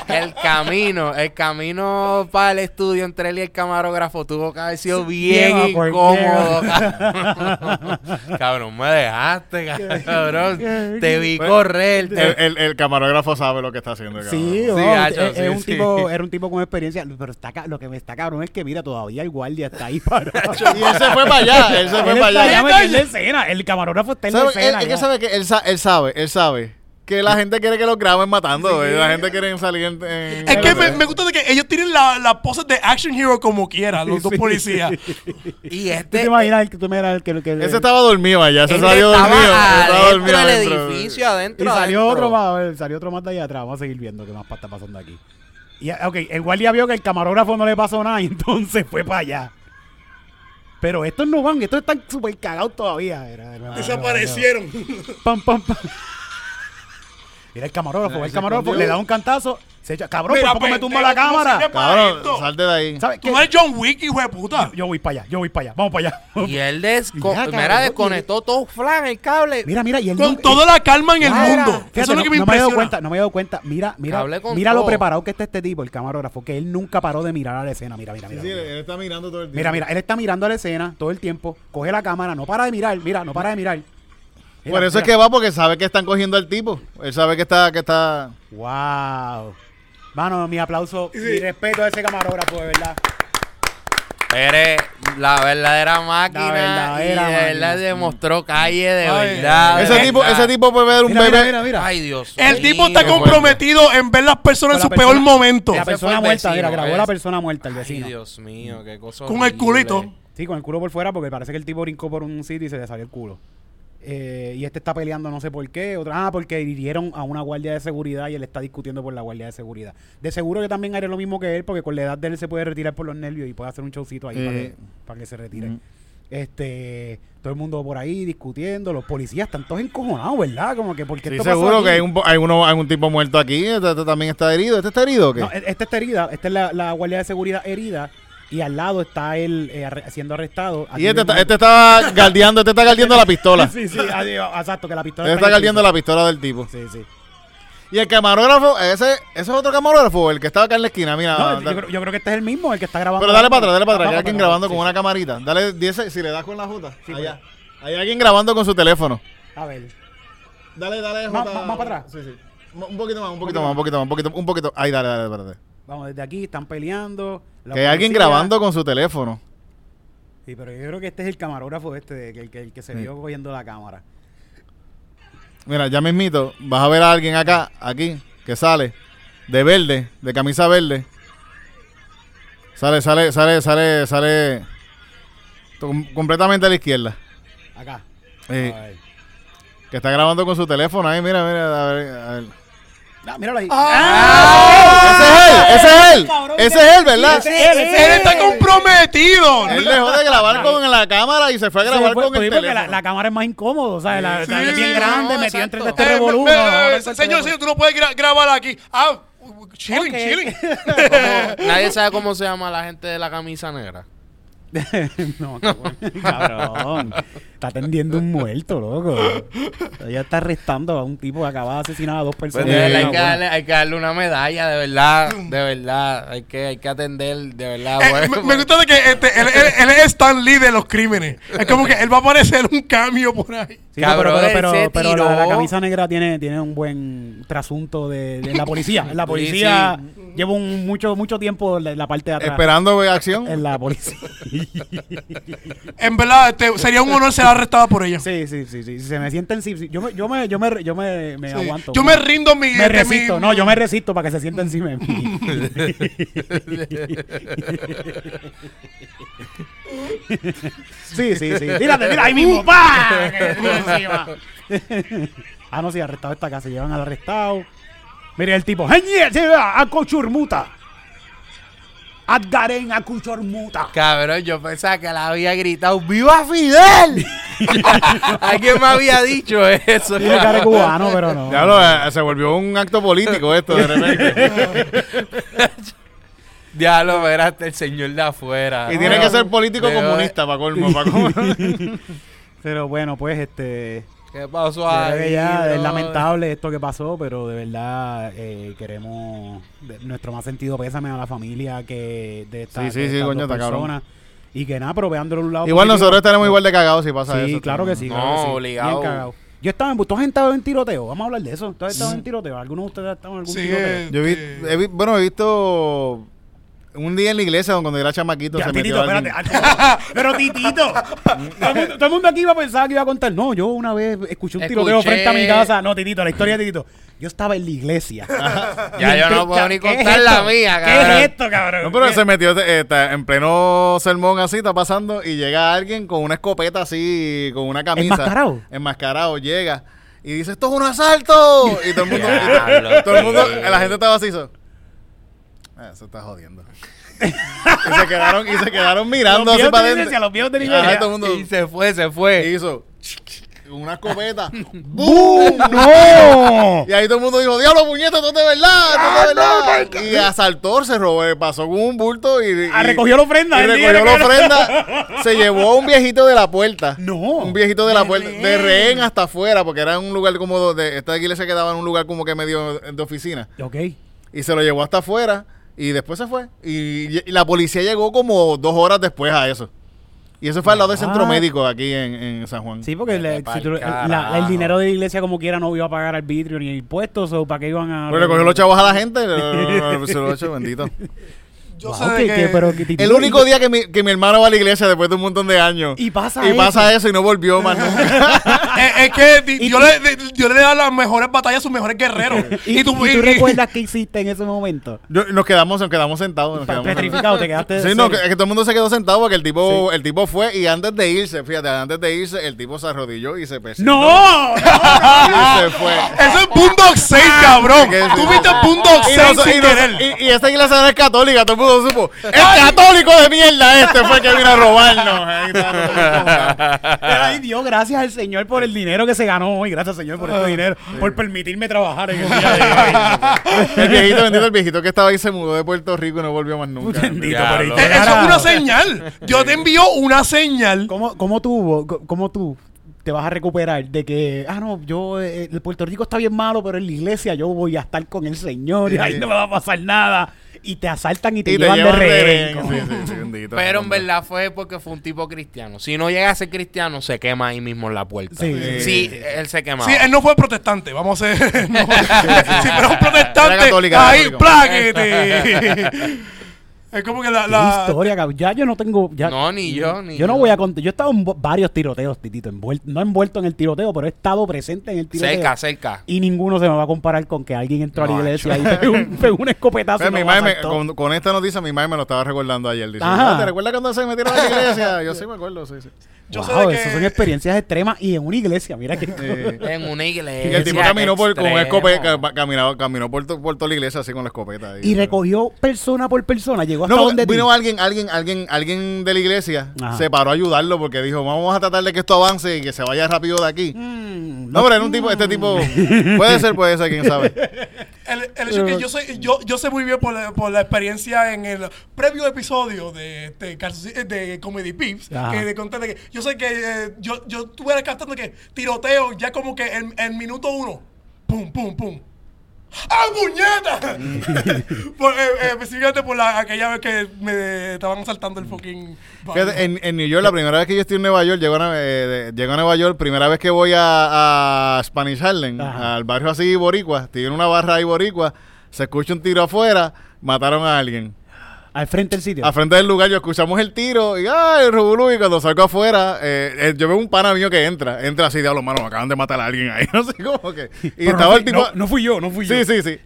el camino, el camino para el estudio entre él y el camarógrafo tuvo que haber sido bien awkward, incómodo. cabrón. Cabrón, me dejaste, cabrón. Te vi Pues, correr. El, te- el, el camarógrafo sabe lo que está haciendo. cabrón. Sí, Sí, es, es sí, un sí. tipo, era un tipo con experiencia, pero está, lo que me está cabrón es que mira, todavía el guardia está ahí parado. Y él se fue para allá, él se Él fue está para allá allá. metido en la escena, el camarógrafo está en la. Él, escena. es que ya. sabe que él, él sabe, él sabe que la gente quiere que los graben matando. y La gente quiere salir en. en- Es que me, me gusta de que ellos tienen la, la pose de action hero como quiera, los dos Sí. policías. y ¿Tú te este. imaginas que tú me el que, que- Ese estaba dormido allá, se salió estaba dormido. Estaba adentro dormido del adentro. edificio, Y salió adentro. otro más, a ver, salió otro más de allá atrás. Vamos a seguir viendo qué más está pasando aquí. Y, ah, ok, el guardia vio que el camarógrafo no le pasó nada y entonces fue para allá. Pero estos no van, estos están súper cagados todavía. Era- era- Desaparecieron. Pam, pam, pam. Mira el camarógrafo, Mira, el camarógrafo, le da un cantazo, se echa, cabrón, Mira, ¿por poco me tumba pendejo, la ¿cómo cámara? Cabrón, salte de ahí. ¿Sabes Tú qué? eres John Wick, hijo de puta. Yo voy para allá, yo voy para allá, vamos para allá. Y él desco mira, cabrón, desconectó todo flan el cable. Mira, mira, y él Con toda la calma en el mundo. Fíjate, Eso es lo que no, me no me he dado cuenta, no me he dado cuenta. Mira, mira, mira lo preparado que está este tipo, el camarógrafo, que él nunca paró de mirar a la escena. Mira, mira, Sí, mira. sí, mira. él está mirando todo el tiempo. Mira, mira, él está mirando a la escena todo el tiempo, coge la cámara, no para de mirar, mira, no para de mirar. Mira, Por eso es que va porque sabe que están cogiendo al tipo. Él sabe que está, que está. Wow. Mano, mi aplauso, mi respeto a ese camarógrafo, de verdad. Eres la verdadera máquina. La verdadera y de verdad máquina. demostró calle de Ay, verdad. de Ese tipo, verdad. ese tipo puede ver un Mira, bebé. mira, mira, mira. Ay, Dios El tipo está comprometido en ver las personas en su peor momento. La persona muerta, mira, grabó ¿ves? la persona muerta, el Ay, vecino. Dios mío, qué cosa Con el culito. Sí, con el culo por fuera, porque parece que el tipo brincó por un sitio y se le salió el culo. Eh, y este está peleando no sé por qué. Otra, ah, porque hirieron a una guardia de seguridad y él está discutiendo por la guardia de seguridad. De seguro que también haré lo mismo que él, porque con la edad de él se puede retirar por los nervios y puede hacer un showcito ahí para, Eh. que, para que se retire. Este, todo el mundo por ahí discutiendo, los policías están todos encojonados, ¿verdad? Como que porque Sí, seguro que hay un, hay, uno, hay un tipo muerto aquí. Este, este también está herido. ¿Este está herido o qué? No, e- esta está herida, esta es la, la guardia de seguridad herida y al lado está él eh, arre- siendo arrestado. y este, está- este está galdeando, este está galdeando la pistola. Sí, sí, adiós, exacto, que la pistola Este está en el galdeando la pistola del tipo. Sí, sí. Y el camarógrafo, ese, ese es otro camarógrafo, el que estaba acá en la esquina. Mira, No, dale. yo, creo, yo creo que este es el mismo, el que está grabando. pero dale para atrás, dale para atrás. Ah, que hay alguien grabando con una camarita. Dale 10, si le das con la juta. Sí, allá. Hay alguien grabando con su teléfono. A ver. Dale, dale, más- más para atrás. Sí, sí. Un poquito más, un poquito más, un poquito más, un poquito, un poquito. Ahí, dale, dale, espérate. Vamos, desde aquí están peleando. la Que hay alguien grabando con su teléfono. Sí, pero yo creo que este es el camarógrafo este, el, que, el que se Sí. vio cogiendo la cámara. Mira, ya mismito, vas a ver a alguien acá, aquí, que sale, de verde, de camisa verde. Sale, sale, sale, sale, sale com- completamente a la izquierda. Acá. Sí. A ver. Que está grabando con su teléfono ahí, mira, mira, a ver, a ver. Ah, míralo ahí. ¡Ese es él! ¡Ese es él! cabrón, ¡Ese es él, verdad! ese es él, está comprometido. Él dejó de grabar con la cámara y se fue a grabar con el pues, porque teléfono. la, la cámara es más incómodo, ¿sabes? La, es bien grande, no, metido entre este Eh, no, no, señor, señor, tú no puedes gra- grabar aquí. Ah, chilling, chilling. Nadie sabe cómo se llama la gente de la camisa negra. no, cabrón. Está atendiendo un muerto, loco. Ella está arrestando a un tipo que acaba de asesinar a dos Pues personas. de verdad, hay, que darle, hay que darle una medalla, de verdad, de verdad. Hay que, hay que atender, de verdad. Eh, bueno, me, me gusta de que este, él, él- él es Stan Lee de los crímenes. Es como que él va a aparecer un cambio por ahí. Sí, pero, pero, la, camisa negra tiene, tiene un buen trasunto de, de la policía. En la policía llevo un, mucho, mucho tiempo en la, parte de atrás. Esperando acción. En la policía. En verdad, este, sería un honor ser arrestado por ella. sí, sí, sí, sí. Si se me sienten, sí, sí. Yo me, yo me, yo me, yo me, me Sí. aguanto. Yo me rindo mi. Me resisto, mi- no, yo me resisto para que se sienta encima de mí. sí, sí, sí. Tírate, tira ahí mismo. Ah, no, sí, arrestado está acá. Se llevan al arrestado. Mire el tipo. "Jeñe, se va A cochurmuta. Adgaren a cochurmuta. Cabrón, yo pensaba que la había gritado ¡Viva Fidel! Alguien me había dicho eso. Tiene cara de cubano, pero no. Diablo, eh, se volvió un acto político esto de repente. Diablo, espérate, el señor de afuera. y tiene que ser político comunista para colmo. Pa colmo. Pero bueno, pues este. ¿Qué pasó creo ahí? que ya es lamentable esto que pasó, pero de verdad eh, queremos de- nuestro más sentido pésame a la familia que de esta, Sí, sí, de sí, coño, dos está cabrón. personas. Y que nada, pero veándolo de un lado. Igual nosotros estaremos igual de cagados si pasa Sí, eso. claro que sí. No, claro que sí. obligado. Bien cagado. Yo estaba en. ¿Tú has estado en tiroteo? Vamos a hablar de eso. ¿Tú has estado en tiroteo? ¿Alguno de ustedes ha estado en algún Sí, tiroteo? eh, Yo vi, he bueno, he visto un día en la iglesia cuando era chamaquito Ya, se Titito, metió espérate. Ah, no. pero Titito. todo, el mundo, todo el mundo aquí iba a pensar que iba a contar. No, yo una vez escuché un tiroteo frente a mi casa. No, Titito, la historia de Titito. Yo estaba en la iglesia. Ya yo no puedo ni ¿qué es contar la mía, ¿Qué cabrón. es esto, cabrón? No, pero se metió eh, está en pleno sermón así, está pasando, y llega alguien con una escopeta así, con una camisa. ¿Enmascarado? Enmascarado, llega. Y dice, esto es un asalto. Y todo el mundo, todo el mundo, la gente estaba así, so, "Ah, eso está jodiendo. y se quedaron, y se quedaron mirando para la adentro. los viejos de mundo Y se fue, se fue. hizo una escopeta. ¡Bum! ¡No! Y ahí todo el mundo dijo, diablo, puñeta, es de verdad, es de verdad. y asaltó, se robó, pasó con un bulto y, Ah, recogió la ofrenda. y recogió la ofrenda. se llevó a un viejito de la puerta. No. Un viejito de la puerta. De rehén. rehén hasta afuera, porque era un lugar como de. Esta iglesia quedaba en un lugar como que medio de oficina. Ok. Y se lo llevó hasta afuera. Y después se fue. Y, y la policía llegó como dos horas después a eso. Y eso fue al lado del centro Ah. médico aquí en, en San Juan. Sí, porque le- si tú- la- el dinero de la iglesia como quiera no iba a pagar arbitrio ni impuestos o para qué iban a... Pues le cogió los chavos a la gente. Se lo echó, bendito. yo Wow, sé de que- que- que- pero que Titito- El único día que mi, que mi hermano va a la iglesia después de un montón de años. Y pasa y eso. pasa eso y no volvió más nunca. es, es que di- yo tú- le, de- yo le he dado las mejores batallas a sus mejores guerreros. ¿Y, y tú, recuerdas qué hiciste en ese momento? Yo- nos quedamos, nos quedamos sentados. Nos quedamos Petrificado, te quedaste... Sí, no, que, es que todo el mundo se quedó sentado porque el tipo, el tipo fue y antes de irse, fíjate, antes de irse, el tipo se arrodilló y se pesó. ¡No! Y se fue. Eso es Boondock 6, cabrón. Tú viste Y, 6 noso- sin querer. y- esta iglesia no es católica, todo el mundo mundo supo. El católico de mierda este fue el que vino a robarnos. Ahí Dios, gracias al Señor por el dinero que se ganó hoy. Gracias, Señor, por este dinero. Por permitirme trabajar en el día de hoy. El viejito, bendito, el viejito que estaba ahí se mudó de Puerto Rico y no volvió más nunca. Bendito, Diablo. por ahí. Eso es una señal. Yo te envío una señal. ¿Cómo, cómo tú, cómo tú te vas a recuperar de que, ah, no, yo, eh, el Puerto Rico está bien malo, pero en la iglesia yo voy a estar con el Señor y ahí Sí. no me va a pasar nada? Y te asaltan y te Y llevan de llevan de rehén. rehén. Sí, sí, sí, bendito. Pero en verdad fue porque fue un tipo cristiano. Si no llega a ser cristiano, se quema ahí mismo en la puerta. Sí. Sí, él se quemaba. Sí, él no fue protestante, vamos a ser. no. si fuera un protestante, ahí, pláquete. Es como que la. Historia, cabrón. Ya yo no tengo. Ya, No, ni yo, ni Yo no voy a contar. Yo he estado en varios tiroteos, Titito. envuel- no envuelto en el tiroteo, pero he estado presente en el tiroteo. Cerca, cerca. Y ninguno se me va a comparar con que alguien entró a la iglesia y pegó un, escopetazo. Pues mi me madre me- asaltó. con, con esta noticia, mi madre me lo estaba recordando ayer. Dice. "Ah, ¿te recuerdas cuando se metieron a la iglesia? Yo sí me acuerdo, sí, sí. Yo sé Wow, de esas son que. experiencias extremas y en una iglesia. Mira que. Eh, En una iglesia. y el tipo caminó por, con escopeta, ca- caminaba, caminó por, to- por toda la iglesia así con la escopeta. ahí. Y recogió persona por persona. Llegó hasta No, donde vino alguien, alguien, alguien, alguien de la iglesia, Ajá. se paró a ayudarlo porque dijo, vamos a tratar de que esto avance y que se vaya rápido de aquí. Mm, No, pero era un tipo, este tipo, puede ser, puede ser, quién sabe. El, el hecho que yo sé, yo, yo sé muy bien por la, por la experiencia en el previo episodio de, este, eh, de Comedy Pips, Ajá. que de conté de que yo sé que eh, yo, yo estuve captando que tiroteo ya como que en, en minuto uno, pum, pum, pum. ¡Ah, puñeta! por, eh, eh, específicamente por la, aquella vez que me estaban asaltando el fucking... Fíjate, en, en New York, la primera vez que yo estoy en Nueva York, llego a, eh, de- llego a Nueva York, primera vez que voy a, a Spanish Harlem, Ajá. al barrio así boricua, estoy en una barra ahí boricua, se escucha un tiro afuera, mataron a alguien. Al frente del sitio. Al frente del lugar, yo escuchamos el tiro y ¡ay, revolú! Y cuando salgo afuera, eh, eh, yo veo un pana mío que entra. Entra así, diablo, mano, me acaban de matar a alguien ahí. No sé cómo que. Y Pero no estaba fui- el tipo. no- no fui yo, no fui yo. Sí, sí, sí.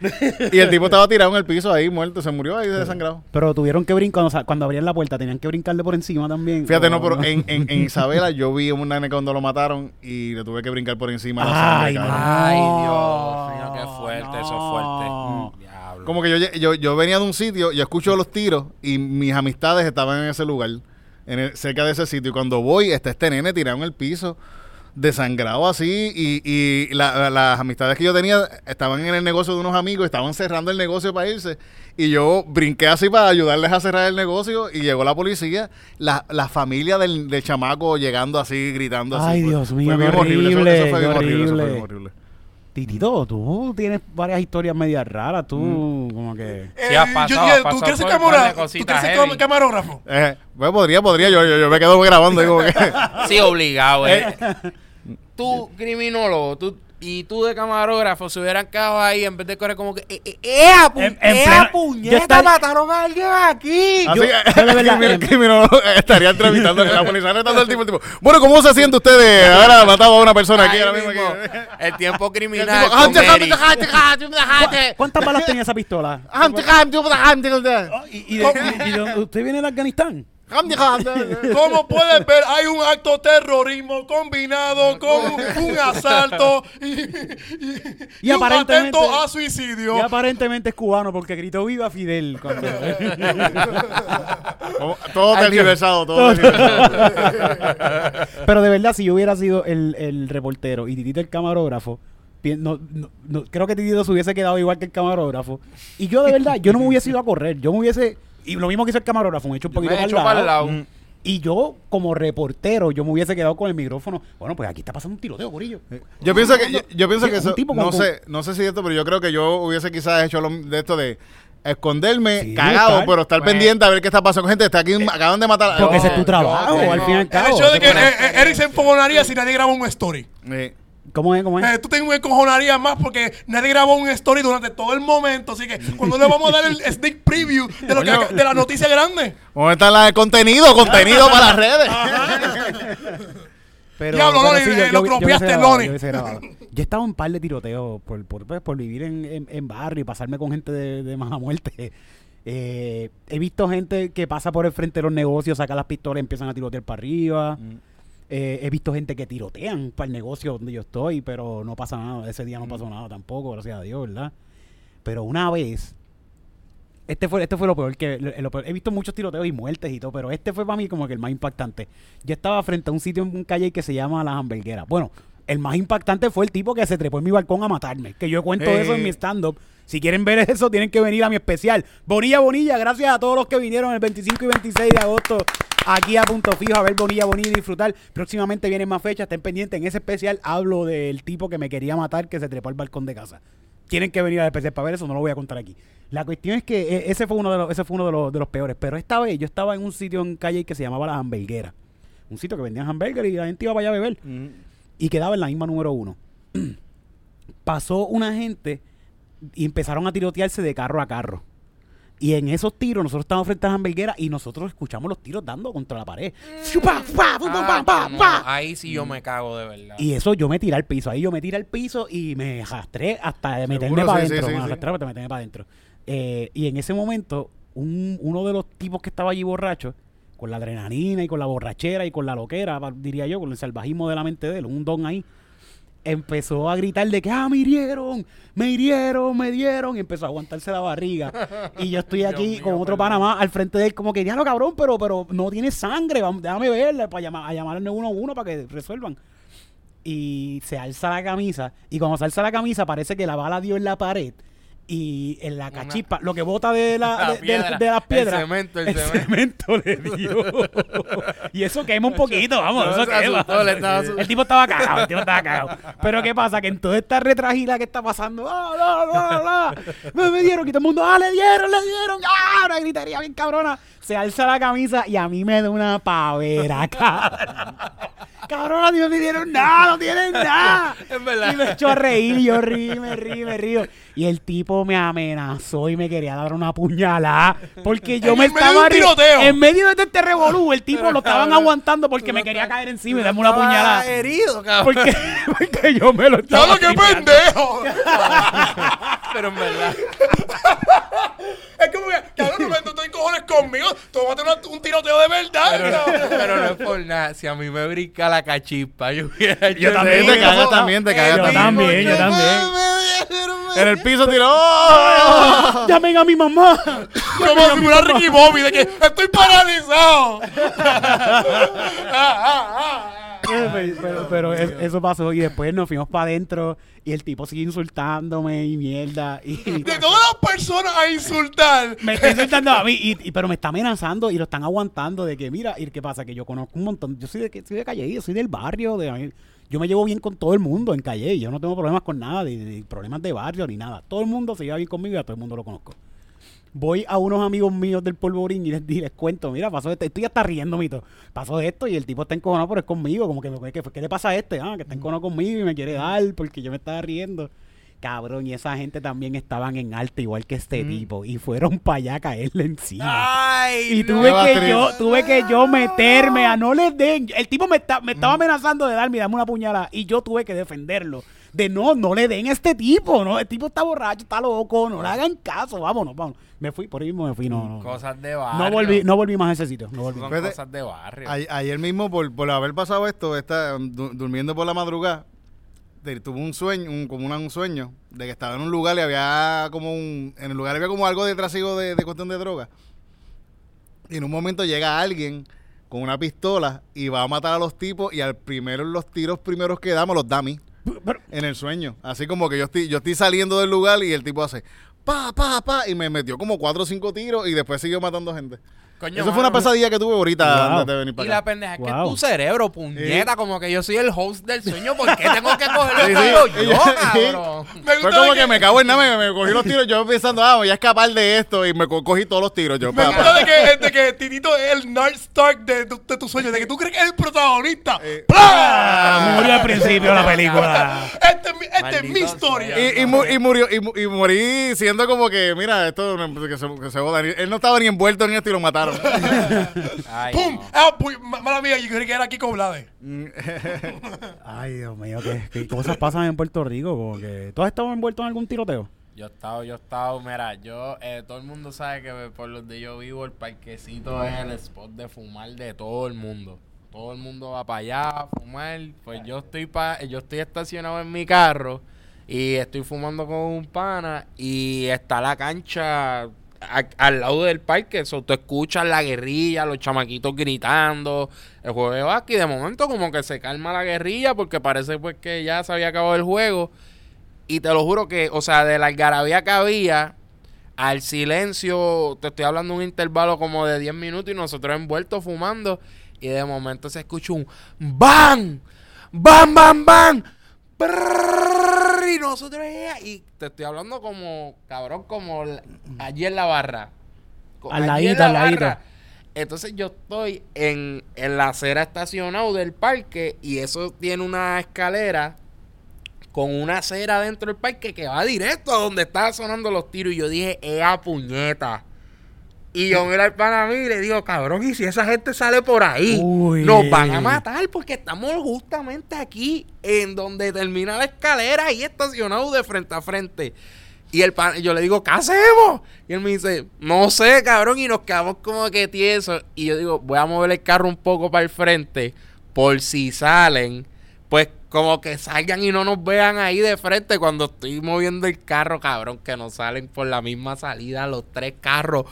Y el tipo estaba tirado en el piso ahí, muerto. Se murió ahí desangrado. Pero tuvieron que brincar, cuando, sa- cuando abrían la puerta, tenían que brincarle por encima también. Fíjate, ¿O no, pero en, en, en Isabela yo vi a un nene cuando lo mataron y le tuve que brincar por encima de la Ay, sangre. Ay, Dios mío, qué fuerte, eso es fuerte. Como que yo, yo, yo venía de un sitio, yo escucho los tiros y mis amistades estaban en ese lugar, en el- cerca de ese sitio. Y cuando voy, está este nene tirado en el piso, desangrado así. Y, y la- la- las amistades que yo tenía estaban en el negocio de unos amigos, estaban cerrando el negocio para irse. Y yo brinqué así para ayudarles a cerrar el negocio. Y llegó la policía, la, la familia del, del chamaco llegando así, gritando así. Ay, Fue- Dios mío, fue horrible. Eso- horrible, eso fue horrible, eso fue horrible. Titito, tú tienes varias historias medias raras. Tú, Mm. como que. Sí, ha pasado, ha ¿Tú pasado quieres ser, de ¿tú quieres ser camarógrafo? Eh, pues podría, podría. Yo, yo, yo me quedo grabando. Digo, que, Sí, obligado, eh. Tú, criminólogo, tú y tú de camarógrafo se hubieran quedado ahí en vez de correr como que ¡Eh, eh, eh, a pu- En- en eh, a puñeta! yo estaría- ¡Mataron a alguien aquí! Así, Yo- yo de verdad, crimin- em- criminólogo estaría entrevistando la policía entrevistando al tipo, el tipo. Bueno, ¿cómo se siente usted de haber matado a una persona aquí ahora mismo? mismo, aquí? El tiempo Y el criminal. tipo, con "Ante, ante, Eric. ante, ante, ante, ¿Cuántas balas tenía esa pistola? ante, ante, ante, ante, Oh, ¿Y, y, de- y- de usted viene de Afganistán? Ante, ante". Como puedes ver, hay un acto terrorismo combinado con un asalto y, y- y un aparentemente- atento a suicidio. Y aparentemente es cubano porque gritó viva Fidel. cuando- Todo tergiversado, todo tergiversado. Pero de verdad, si yo hubiera sido el, el reportero y Titito el camarógrafo, pi- no, no- no- creo que Titito se hubiese quedado igual que el camarógrafo. Y yo de verdad, yo no me hubiese ido a correr. Yo me hubiese... Y lo mismo que hizo el camarógrafo, me he hecho un Yo me poquito he para, hecho para el el lado. lado. Mm. Y yo, como reportero, yo me hubiese quedado con el micrófono. Bueno, pues aquí está pasando un tiroteo, Corillo. Yo pienso que, yo, yo pienso Sí, que eso, no sé, no sé si esto, pero yo creo que yo hubiese quizás hecho lo, de esto de esconderme, Sí, cagado, estar- pero estar Pues- pendiente a ver qué está pasando. Gente, está aquí, acaban de matar a Porque ese es tu trabajo, yo al fin y al El cabo. hecho de que Ese- eh, eh, Eric se enfogonaría si nadie graba un story. Eh, ¿Cómo es? ¿Cómo es? Eh, tú te encojonarías más porque nadie grabó un story durante todo el momento. Así que cuando le vamos a dar el sneak preview de, lo que, de la noticia grande. ¿Dónde está la- el contenido? Contenido para las redes. Pero, Diablo, pero Loni, sí, eh, yo- lo grabado, Loni. yo he estado en un par de tiroteos por, por, pues, por vivir en, en, en barrio y pasarme con gente de, de mala muerte. Eh, he visto gente que pasa por el frente de los negocios, saca las pistolas y empiezan a tirotear para arriba. Mm. Eh, he visto gente que tirotean para el negocio donde yo estoy, pero no pasa nada. Ese día no Mm. pasó nada tampoco, gracias a Dios, ¿verdad? Pero una vez Este fue, este fue lo peor que lo- lo peor. he visto muchos tiroteos y muertes y todo, pero este fue para mí como que el más impactante. Yo estaba frente a un sitio en un calle que se llama Las Hamburgueras. Bueno, el más impactante fue el tipo que se trepó en mi balcón a matarme. Que yo cuento Eh. eso en mi stand-up. Si quieren ver eso, tienen que venir a mi especial. Bonilla Bonilla, gracias a todos los que vinieron el 25 y 26 de agosto aquí a Punto Fijo a ver Bonilla Bonilla y disfrutar. Próximamente vienen más fechas, estén pendientes. En ese especial hablo del tipo que me quería matar que se trepó al balcón de casa. Tienen que venir al especial para ver eso, no lo voy a contar aquí. La cuestión es que eh, ese fue uno de los, ese fue uno de los, de los peores. Pero esta vez yo estaba en un sitio en calle que se llamaba La Hamburguera. Un sitio que vendían hamburguesas y la gente iba para allá a beber y quedaba en la misma número uno. Pasó una gente y empezaron a tirotearse de carro a carro. Y en esos tiros, nosotros estábamos frente a las hamburgueras y nosotros escuchamos los tiros dando contra la pared. ¡Chupa, pa, pa, pa, Ah! Ahí sí yo me cago de verdad. Y eso yo me tiré al piso. Ahí yo me tiré al piso y me arrastré hasta meterme para sí, adentro. sí, me arrastré hasta meterme para adentro. Eh, y en ese momento, un- uno de los tipos que estaba allí borracho, con la adrenalina y con la borrachera y con la loquera, diría yo, con el salvajismo de la mente de él, un don ahí, empezó a gritar de que, ah, me hirieron, me hirieron, me dieron, y empezó a aguantarse la barriga. Y yo estoy Dios aquí mío, con otro perdón. pana más al frente de él, como que, diablo cabrón, pero, pero no tiene sangre, vamos, déjame verla para llamar, a llamar al 911 para que resuelvan. Y se alza la camisa, y cuando se alza la camisa parece que la bala dio en la pared. Y en la Una- cachispa, lo que bota de, la, La de, de- piedra, de las el piedras, cemento, el cemento. cemento le dio. y eso quema un poquito, vamos, No, eso quema. asustó. El tipo estaba cagado, el tipo estaba cagado. Pero ¿qué pasa? Que en toda esta retragila que está pasando, ah, la, la, la, me, me dieron, y todo el mundo, ah, le dieron, le dieron, ah, una gritería bien cabrona. Se alza la camisa y a mí me da una pavera, cabrón. Cabrón, no me dieron nada, no tienen nada. Es verdad. Y me echó a reír, y yo rí, me rí, me río. Y el tipo me amenazó y me quería dar una puñalada. Porque yo me medio estaba tiroteo. En medio de este revolú, el tipo Pero, lo estaban cabrón, aguantando porque me quería caer encima y darme una puñalada. herido, cabrón. Porque, porque yo me lo estaba. ¡Diablo, qué pendejo! Pero en verdad. Es como que, cabrón, no te cojones conmigo. Tómate una- un tiroteo de verdad. Pero, cabrón. pero no es por nada. Si a mí me brinca la cachispa, yo hubiera hecho Yo también, te cagas yo- también, te yo cagas también, yo también. En el piso tiró. ¡Oh! Llamen a mi mamá. Como si fuera Ricky Bobby, de que estoy paralizado. Ah, ah, ah. pero pero- pero es- eso pasó y después nos fuimos para adentro y el tipo sigue insultándome y mierda. Y, De todas las personas a insultar. me está insultando a mí, y, y- pero me está amenazando y lo están aguantando de que, mira, y qué pasa, que yo conozco un montón, yo soy de, que- soy de Calle, yo soy del barrio, de, yo me llevo bien con todo el mundo en Calle, yo no tengo problemas con nada, de problemas de barrio ni nada, todo el mundo se lleva bien conmigo y a todo el mundo lo conozco. Voy a unos amigos míos del polvorín y les, y les cuento, mira, pasó esto, estoy hasta riendo, mito. Pasó esto y el tipo está encojonado, pero es conmigo, como que, me- que- ¿qué le pasa a este? Ah, que está encojonado conmigo y me quiere dar porque yo me estaba riendo. Cabrón, y esa gente también estaban en alta igual que este tipo y fueron para allá a caerle encima. Ay, Y tuve que yo, tuve que yo meterme a no les den. El tipo me, está, me estaba amenazando de darme, dame una puñalada. Y yo tuve que defenderlo. De no, no le den a este tipo. No, el tipo está borracho, está loco, no le hagan caso. Vámonos, vámonos. Me fui, por ahí mismo me fui. No, no. Cosas de barrio. No volví, no volví más a ese sitio. No volví. Son cosas de barrio. Ayer mismo, por, por haber pasado esto, está, du- durmiendo por la madrugada, te- tuve un sueño, un, como una- un sueño, de que estaba en un lugar y había como un, en el lugar había como algo de trasiego de, de cuestión de droga. Y en un momento llega alguien con una pistola y va a matar a los tipos y al primero los tiros primeros que damos los da a mí. En el sueño. Así como que yo estoy, yo estoy saliendo del lugar y el tipo hace pa, pa, pa, y me metió como cuatro o cinco tiros y después siguió matando gente. Coño, Eso fue una mano. pesadilla que tuve ahorita Wow. antes de venir Y para la acá. pendeja es que Wow. tu cerebro, puñeta, como que yo soy el host del sueño, ¿por qué tengo que cogerlo Sí, sí. todo yo, cabrón? Me Fue gusta como de que me cago en nada, me, me cogí los tiros, yo pensando, ah, voy a escapar de esto y me co- cogí todos los tiros. Yo, Me pa, gusta pa. de que, de que Titito es el North Stark de, tu- de tus sueños, de que tú crees que es el protagonista. Eh, Ah, murió al principio de la película. Esta es mi, esta es mi Maldito historia. Y, y, mu- y murió y, mu- y morí siendo como que, mira, esto no- que se, que se joda. Él no estaba ni envuelto en esto y lo mataron. Ay, ¡Pum! no. Ah, pu- ma- mala mía, yo creí que era Kiko Blade. Ay, Dios mío, qué, qué cosas pasan en Puerto Rico. Como que, ¿Tú has estado envuelto en algún tiroteo? Yo he estado, yo he estado, mira, yo, eh, todo el mundo sabe que por donde yo vivo el parquecito es el spot de fumar de todo el mundo. Todo el mundo va para allá a fumar. Pues yo estoy pa, yo estoy estacionado en mi carro y estoy fumando con un pana y está la cancha al lado del parque. Eso, tú escuchas la guerrilla, los chamaquitos gritando, el juego de básquet. De momento, como que se calma la guerrilla porque parece pues que ya se había acabado el juego. Y te lo juro que, o sea, de la algarabía que había al silencio, te estoy hablando un intervalo como de 10 minutos y nosotros envueltos fumando. Y de momento se escucha un ¡BAM! ¡Bam, bam, bam! Y nosotros y te estoy hablando como cabrón como allí en la barra Al ladito, al entonces yo estoy en, en la acera estacionado del parque y eso tiene una escalera con una acera dentro del parque que va directo a donde estaban sonando los tiros y yo dije ¡Ea puñeta! Y yo miro al pana a mí y le digo, cabrón, y si esa gente sale por ahí, Uy. nos van a matar porque estamos justamente aquí en donde termina la escalera ahí estacionados de frente a frente. Y el pana, yo le digo, ¿qué hacemos? Y él me dice, no sé, cabrón, y nos quedamos como que tiesos. Y yo digo, voy a mover el carro un poco para el frente por si salen, pues como que salgan y no nos vean ahí de frente cuando estoy moviendo el carro, cabrón, que nos salen por la misma salida los tres carros.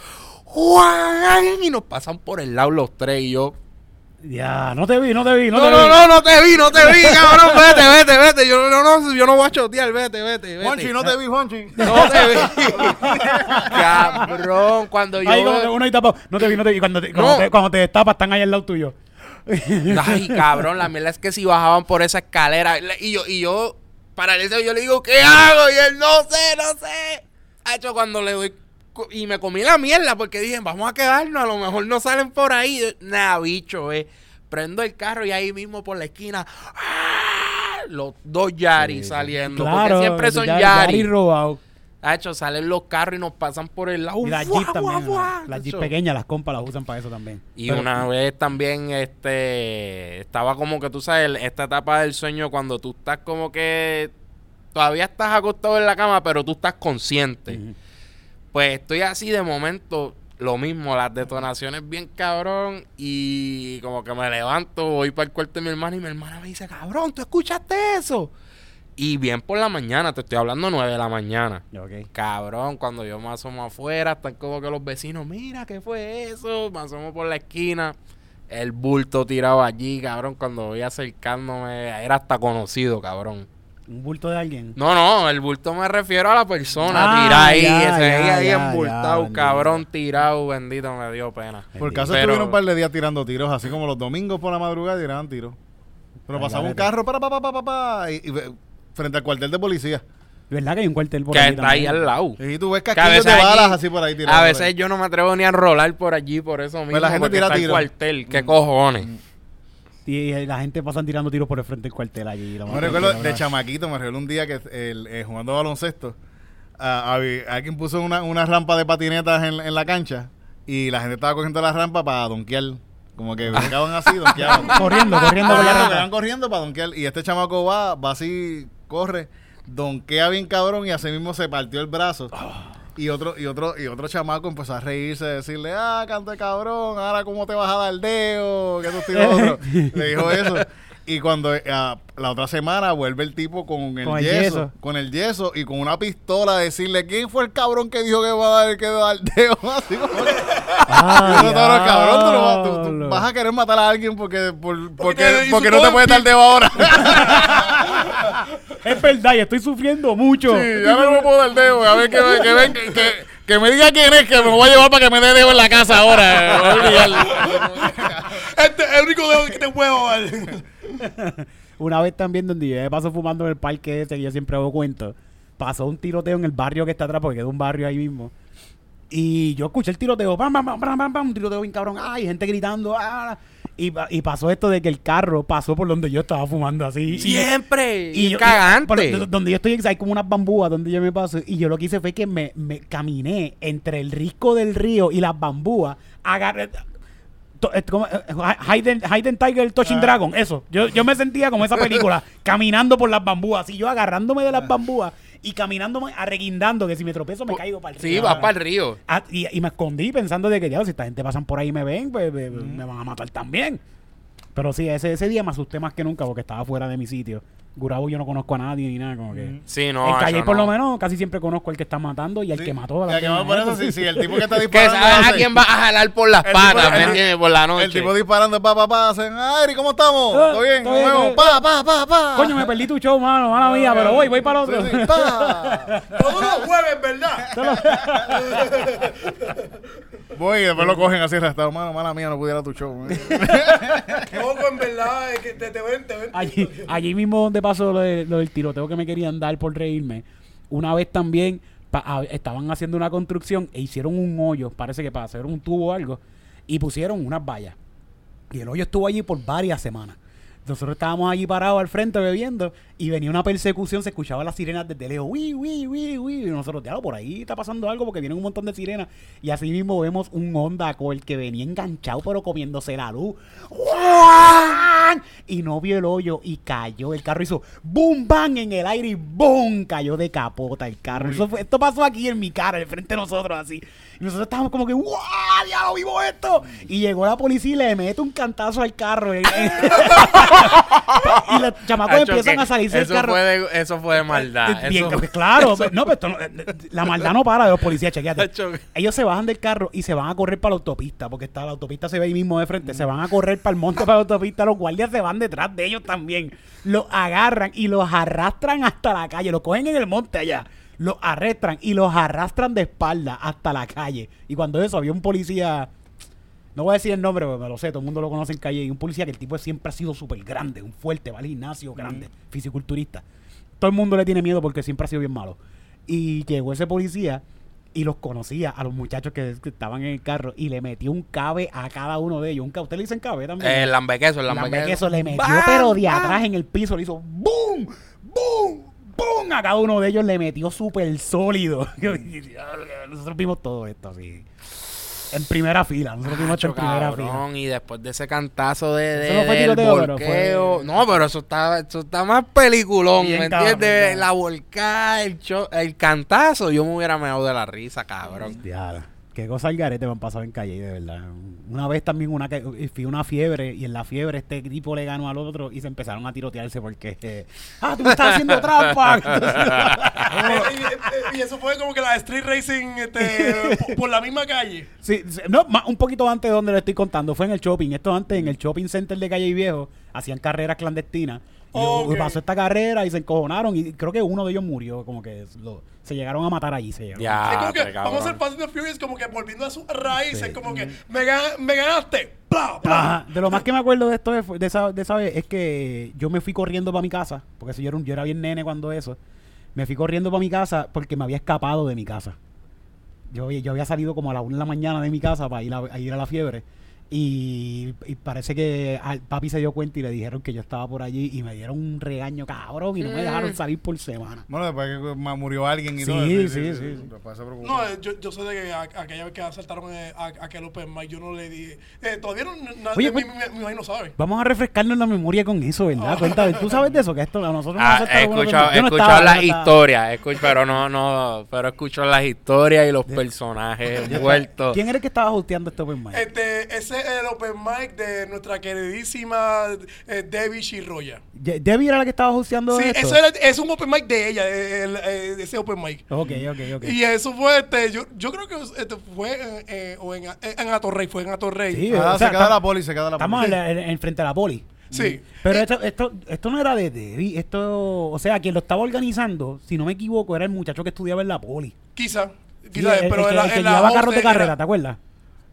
¡Juan! Y nos pasan por el lado los tres y yo... Ya, no te vi, no te vi, no, No, te no, vi. no, no te vi, no te vi, cabrón, vete, vete, vete. Yo no, no, yo no voy a chotear, vete, vete, vete. Juanchi, no te vi, Juanchi. No te vi. cabrón, cuando yo... Ahí como que uno ahí tapado. No te vi, no te vi. Cuando te, cuando No. te, cuando te destapas, están ahí al lado tuyo. Ay, cabrón, la mierda es que si bajaban por esa escalera le- y yo, y yo, para eso yo le digo, ¿qué hago? Y él, no sé, no sé. Ha hecho cuando le doy, y me comí la mierda porque dije, vamos a quedarnos, a lo mejor no salen por ahí. Nah, bicho, eh. Prendo el carro y ahí mismo por la esquina, ¡ah! los dos Yaris saliendo. Claro. porque siempre son. Yari robado. Ha hecho, salen los carros y nos pasan por el lado. Y las ¡Fua, Jeep también. Las Jeep Hacho. pequeñas, las compas las usan para eso también. Y Pero- una vez también, este, estaba como que tú sabes, esta etapa del sueño cuando tú estás como que todavía estás acostado en la cama, pero tú estás consciente. Pues estoy así de momento, lo mismo, las detonaciones bien cabrón y como que me levanto, voy para el cuarto de mi hermana y mi hermana me dice, cabrón, ¿tú escuchaste eso? Y bien por la mañana, te estoy hablando nueve de la mañana. Ok. Cabrón, cuando yo me asomo afuera, están como que los vecinos, mira, ¿qué fue eso? Me asomo por la esquina, el bulto tirado allí, cabrón, cuando voy acercándome, era hasta conocido, cabrón. Un bulto de alguien. No, no, el bulto me refiero a la persona, Ah, tirada ahí, ya, ese ahí, ya, ahí ya, embultado, ya, cabrón, tirado, bendito, me dio pena. Por caso Pero- estuvieron un par de días tirando tiros, así como los domingos por la madrugada tiraban tiros. Pero Ay, pasaba un carro para, para, para, para, para, y, y frente al cuartel de policía. ¿Verdad que hay un cuartel por Que ahí está ahí al lado. Y tú ves casquillos de balas allí- así por ahí tirados. A veces yo no me atrevo ni a rolar por allí, por eso mismo, Pues la gente tira está el tiro. cuartel, ¿qué cojones? Y la gente pasan tirando tiros por el frente del cuartel allí. Me recuerdo de ¿verdad? chamaquito, me recuerdo un día que el, eh, jugando baloncesto, alguien puso una, una rampa de patinetas en, en la cancha y la gente estaba cogiendo la rampa para donkear. Como que brincaban así, donkeaban. Corriendo, corriendo Corriendo, corriendo para donkear. Y este chamaco va, va así, corre, donkea bien cabrón y así mismo se partió el brazo. Y otro, y otro, y otro chamaco empezó a reírse, decirle, ah, cante cabrón, ahora cómo te vas a dar dedo, que tú otro. Le dijo eso. Y cuando ah, la otra semana vuelve el tipo con el, Con el yeso, yeso. con el yeso y con una pistola a decirle, ¿quién fue el cabrón que dijo que va a dar que dar dedo? Así como que- Ah, eso, cabrón, cabrón, tú, no vas, tú- vas a querer matar a alguien porque, por- Porque porque, no te puedes dar dedo ahora. Es verdad, y estoy sufriendo mucho. Sí, ya no me puedo dar dedo. A ver que, me- que, ven- que, que- que me diga quién es, que me voy a llevar para que me dé dedo en la casa ahora. Me voy a olvidar. Este es el único dedo que te puedo dar. Una vez también donde yo me paso fumando en el parque ese que yo siempre hago cuento, pasó un tiroteo en el barrio que está atrás, porque quedó un barrio ahí mismo. Y yo escuché el tiroteo, pam, pam, pam, pam, pam, un tiroteo bien cabrón, ay, gente gritando, ah. Y, y pasó esto de que el carro pasó por donde yo estaba fumando así. Siempre. y Y yo- cagante. por- donde yo estoy, hay como unas bambúas donde yo me paso. Y yo lo que hice fue que me, me caminé entre el risco del río y las bambúas. Agarré. to- eh, como, eh, Hayden, Hayden Tiger Touching Dragon, eso. Yo, yo me sentía como esa película, caminando por las bambúas. Y yo agarrándome de las bambúas y caminándome, arreguindando, que si me tropezo me caigo para el Sí, río. vas para el río. Ah, y, y me escondí pensando de que, ya, si esta gente pasan por ahí y me ven, pues me van a matar también. Pero sí, ese, ese día me asusté más que nunca porque estaba fuera de mi sitio. Gurabo yo no conozco a nadie ni nada, como que... Sí, no. en Calle por no. lo menos casi siempre conozco al que está matando y al Sí. que mató a la que va por eso, sí, sí, el tipo que está Que disparando. sabes a quién va a jalar por las patas, ¿me entiendes? Por la noche. El tipo disparando, pa, pa, pa, hacen, Ari, ¿cómo estamos? Ah, ¿Todo bien? todo bien, Pa, pa, pa, pa. Coño, me perdí tu show, mano, mala mía, pero voy, voy para el otro. Sí, sí, pa. Todos los jueves, ¿verdad? Voy y después lo cogen así arrestado. Mano, mala mía, no pudiera tu show. Loco, en verdad, es que te, te ven, te ven. allí, allí mismo donde pasó lo, de- lo del tiroteo que me querían dar por reírme. Una vez también pa- a- estaban haciendo una construcción e hicieron un hoyo, parece que para hacer un tubo o algo, y pusieron unas vallas. Y el hoyo estuvo allí por varias semanas. Nosotros estábamos allí parados al frente bebiendo y venía una persecución, se escuchaban las sirenas desde lejos, uy, uy, uy, uy, y nosotros, diablo, por ahí está pasando algo porque vienen un montón de sirenas. Y así mismo vemos un Honda Accord que venía enganchado pero comiéndose la luz. Y no vio el hoyo y cayó. El carro hizo boom, bang en el aire y boom, cayó de capota el carro. Eso fue- esto pasó aquí en mi cara, al frente de nosotros, así. Y nosotros estábamos como que, ¡guau! ¡Diablo, vivo esto! Y llegó la policía y le mete un cantazo al carro. y los chamacos empiezan a salirse del carro. Fue de, eso fue de maldad. Eh, bien, eso- que- claro, no, pero esto no- eh, la maldad no para de los policías, chequeate. Ellos se bajan del carro y se van a correr para la autopista, porque está la autopista se ve ahí mismo de frente, se van a correr para el monte para la autopista, los guardias se van detrás de ellos también. Los agarran y los arrastran hasta la calle, los cogen en el monte allá. Los arrastran y los arrastran de espalda hasta la calle. Y cuando eso había un policía, no voy a decir el nombre, porque me lo sé, todo el mundo lo conoce en calle, y un policía que el tipo siempre ha sido súper grande, un fuerte, va al gimnasio grande, fisiculturista. Todo el mundo le tiene miedo porque siempre ha sido bien malo. Y llegó ese policía y los conocía a los muchachos que, que estaban en el carro y le metió un cabe a cada uno de ellos. Un cabe, ¿Usted le dicen cabe también? Eh, el lambequeso, el El lambequeso. queso le metió, ¡Bam! pero de atrás en el piso le hizo ¡boom! ¡boom! ¡Boom! A cada uno de ellos le metió súper sólido. Nosotros vimos todo esto así. En primera fila. Nosotros vimos esto en primera fila. cabrón, y después de ese cantazo de, de Eso no fue del tiroteo, pero fue- No, pero eso está, eso está más peliculón, Bien ¿me entiendes? cabrón. La volcada, el, cho- el cantazo, yo me hubiera meado de la risa, cabrón. Qué cosa al garete me han pasado en calle, de verdad. Una vez también una que fui a una fiebre y en la fiebre este tipo le ganó al otro y se empezaron a tirotearse porque eh, ah, tú me estás haciendo trampa. y, y- y eso fue como que la street racing este, por, por la misma calle. Sí, sí, no, ma- un poquito antes de donde le estoy contando, fue en el shopping. Esto antes en el shopping center de Calle y Viejo, hacían carreras clandestinas. Y pasó esta carrera y se encojonaron y creo que uno de ellos murió, como que lo- se llegaron a matar allí. Se llegaron. Ya. es como que vamos a hacer Fast and the Furious como que volviendo a sus raíces, Sí. como que me, gan- me ganaste. Bla, bla. Ajá. De lo más que me acuerdo de esto de, de esa, de esa vez es que yo me fui corriendo para mi casa, porque si yo era, un- yo era bien nene cuando eso. Me fui corriendo para mi casa porque me había escapado de mi casa. Yo, había- yo había salido como a la una de la mañana de mi casa para ir a, a ir a la fiebre. Y, y parece que al papi se dio cuenta y le dijeron que yo estaba por allí y me dieron un regaño cabrón y no me dejaron salir por semana. Bueno, después que murió alguien y Sí, todo. sí, sí, sí. Después se preocupó. No, eh, yo, yo sé de que a- aquella vez que asaltaron eh, a, a aquel Open Mic, yo no le dije. Eh, todavía no, nadie Oye, mi, pues- mi, mi país no sabe. Vamos a refrescarnos la memoria con eso, ¿verdad? Cuéntame, ¿tú sabes de eso? Que esto a nosotros nos Ah, asaltaron he escuchado, he no escuchado las historias, escuch- pero no, no, pero escucho las historias y los personajes envueltos. ¿Quién era el que estaba hosteando este Open Mic? Este, ese es el Open Mic de nuestra queridísima eh, Debbie Shirroya. Ye- ¿Debbie era la que estaba hosteando Sí, esto? eso era- es un Open Mic de ella, eh, el- eh, ese Open Mic. Ok, ok, ok. Y eso fue, este, yo, yo creo que este, fue eh, eh, o en, en Atorrey, fue en Atorrey. Sí, Ah, o sea, se queda tam- la poli, se queda la Estamos poli. en, la- en- en frente a la poli. Sí. Pero esto, esto, esto no era de Debbie. Esto, o sea, quien lo estaba organizando, si no me equivoco, era el muchacho que estudiaba en la poli. Quizá. Sí, Quizá, el, pero el en que, la, el que en la llevaba voz carros de era- carrera, ¿te acuerdas?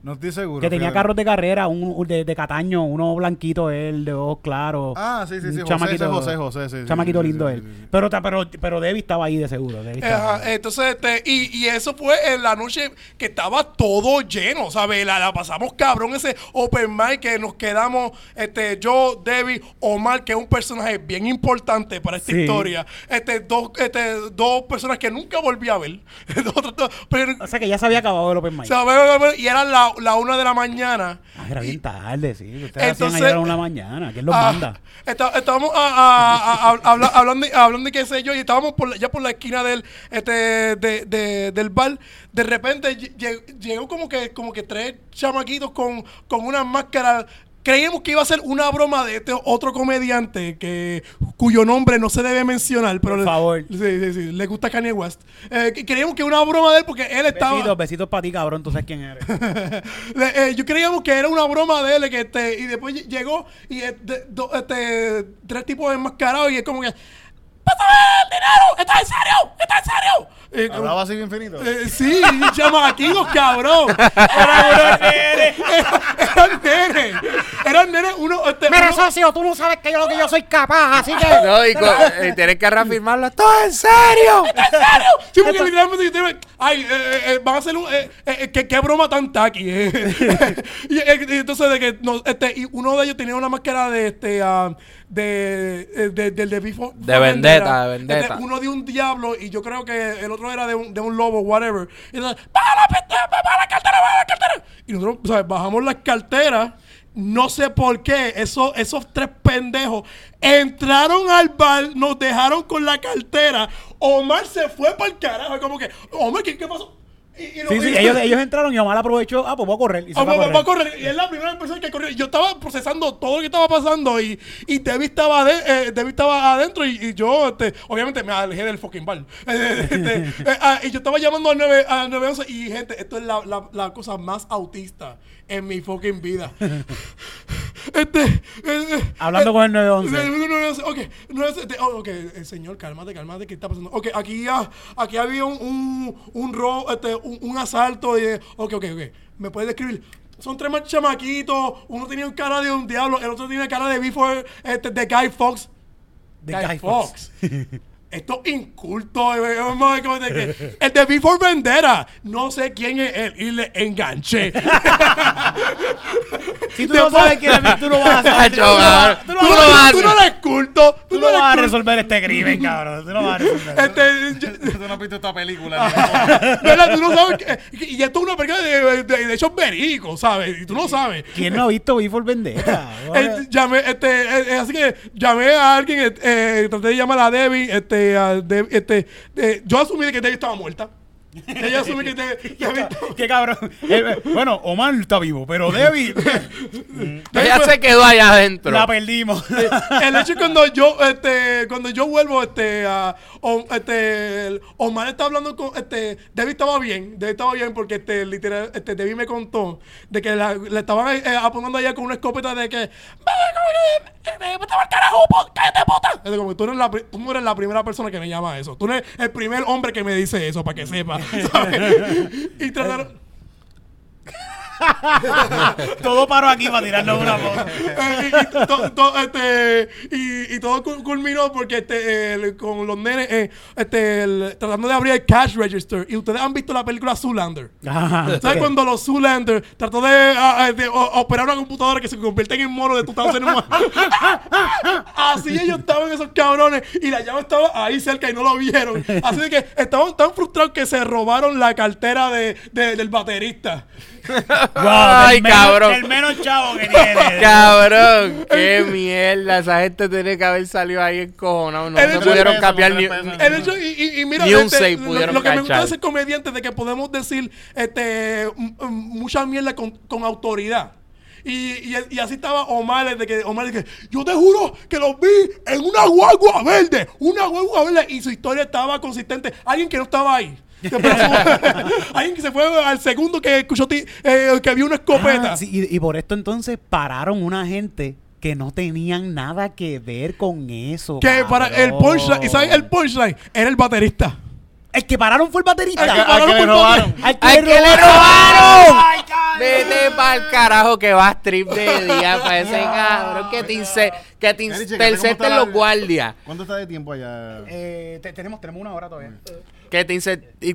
No estoy seguro. Que tenía fíjate. carros de carrera, un, de, de Cataño, uno blanquito él, de ojos claros. Ah, sí, sí, un sí. José, ese José, José, sí, chamaquito sí, sí, lindo sí, él. sí, sí. Pero, ta- pero, pero Debbie estaba ahí de seguro. Debbie estaba Ajá, ahí. entonces, este, y, y eso fue en la noche que estaba todo lleno, ¿sabes? La, la pasamos cabrón ese open mic que nos quedamos, este, yo, Debbie, Omar, que es un personaje bien importante para esta Sí. historia. Este, dos, este, dos personas que nunca volví a ver. O sea que ya se había acabado el Open Mic. ¿sabes? Y era la, la una de la mañana. Ah, era bien tarde, sí. Ustedes Entonces- hacían ayer a una mañana. ¿Quién los Ah, manda? está- estábamos habla- hablando, de- hablando de qué sé yo, y estábamos por la- ya por la esquina del, este, de- de- del bar. De repente lle- lle- llegó como que, como que tres chamaquitos con, con unas máscaras creíamos que iba a ser una broma de este otro comediante que cuyo nombre no se debe mencionar, pero Por le- favor. Sí, sí, sí, le gusta Kanye West. Eh, creíamos que era una broma de él porque él estaba Besitos, besitos para ti, cabrón. Tú sabes quién eres. Le- eh, yo creíamos que era una broma de él que este, y después ll- llegó y este, do- este, tres tipos enmascarados y es como que ¡Pásame el dinero! ¿Estás en serio? ¿Estás en serio? Eh, Hablaba así bien finito. eh, sí, chamaquitos, cabrón. Eran nenes. Eran nenes. Eran nenes. Uno, este, Mira, uno- socio, tú no sabes que yo lo que yo soy capaz, así que. No, y, co- y tienes que reafirmarlo. ¡Todo en serio! ¿En serio? Sí, porque literalmente yo te- Ay, eh, eh, eh, van a hacer un. Eh, eh, eh, ¿qué, qué broma tan taqui. eh. y, eh, y entonces, de que no, este, y uno de ellos tenía una máscara de este. ah, de, eh, de, del de De vendetta, de vendetta. uno de un diablo y yo creo que el otro era de un, de un lobo, whatever. Y entonces, ¡baja la, la cartera, baja la cartera! Y nosotros, sea, bajamos las carteras. No sé por qué esos, esos tres pendejos entraron al bar, nos dejaron con la cartera. Omar se fue para el carajo. Como que, Omar, ¿qué, qué pasó? Y- y lo- Sí, sí, ellos, ellos entraron y Omar aprovechó. Ah, pues voy a correr. Y se Ah, fue a va, va- va a correr. correr. Y es la primera persona que corrió. Yo estaba procesando todo lo que estaba pasando y, y Debbie estaba, de, eh, Debbie estaba adentro y, y yo, este, obviamente, me alejé del fucking bar. Eh, este, eh, ah, y yo estaba llamando al 9, al 911 y, gente, esto es la, la, la cosa más autista en mi fucking vida. Este, eh, Hablando eh, con el 911. eh, 911, Ok, 911, te- oh, ok, eh, señor, cálmate, cálmate, ¿qué está pasando? Ok, aquí, ya, aquí había un, un, un, este, un, un asalto. Y, ok, ok, ok. ¿Me puedes describir? Son tres más chamaquitos. Uno tenía un cara de un diablo, el otro tiene cara de Before, este, de Guy Fox. De Guy. Esto inculto, eh, eh, vamos, como de que- el de Before Vendera. No sé quién es él y le enganché. Si tú no sabes quién es, tú no vas a saber. Yo, cabrón. Tú tú, no no, vas a- tú no eres culto. Tú, tú no no vas a resolver este crimen, cabrón. Tú no vas a resolver. Este, yo- Tú no has visto esta película. ¿Verdad? Tú no sabes que, y esto es una película de, de, de hechos verídicos, ¿sabes? Y tú no sabes. ¿Quién no ha visto Before Vendetta? Eh, llamé, este, eh, eh, así que llamé a alguien, traté de llamar a Debbie, este, Deb- este, eh, yo asumí que Debbie estaba muerta. Ella asumí que estaba- Qué cabrón. Eh, eh, bueno, Omar está vivo, pero Debbie Ella se quedó allá adentro. la perdimos. el hecho es cuando yo, este, cuando yo vuelvo, este, a, o- este, Omar está hablando con, este, Debbie estaba bien, Debbie estaba bien porque, este, literal, este, Debbie me contó de que la, le estaban eh, apuntando allá con una escopeta de que, "Vete, vete, vete al carajo, po- cállate, puta. Es como que tú, no eres la, tú no eres la primera persona que me llama eso. Tú eres el primer hombre que me dice eso, para que sepa. ¿sabes? y trataron... Todo paró aquí para tirarnos una foto. Eh, y, y to- to- este, y, y todo cul- culminó porque este, el- con los nenes eh, este, el- tratando de abrir el cash register. Y ustedes han visto la película Zoolander. Ajá. ¿Sabes cuando los Zoolander trató de, ah, ah, de operar una computadora que se convierten en mono de tu Así ellos estaban esos cabrones y la llave estaba ahí cerca y no lo vieron. Así que estaban tan frustrados que se robaron la cartera de, de- del baterista. Ay, del menos- cabrón. El menos chavo que tiene. Cabrón, qué mierda. Esa gente tiene que haber salido ahí encojonado. No hecho- pudieron cambiar ni. pesos, tres El hecho, y, y- y mira, Ni un este, seis lo- pudieron lo, que me gusta de ser comediante de que podemos decir este mucha mierda con, con autoridad. Y, y, y así estaba Omar, de que Omar que yo te juro que los vi en una guagua verde, una guagua verde, y su historia estaba consistente. Alguien que no estaba ahí. Alguien que se fue al segundo que escuchó ti- eh, que vio una escopeta. Ah, sí, y, y por esto entonces pararon una gente que no tenían nada que ver con eso. que para el punchline, ¿y sabes el punchline? Era el baterista. El que pararon fue el baterista. El que al pararon que le fue el robaron. baterista. ¡Al que, ¡Ay, le robaron! Vete pa'l carajo que vas trip de día para ese cabrón que te, inse- que te intercepten los guardias. ¿Cuánto está de tiempo allá? Eh, te- tenemos, tenemos una hora todavía. Que te,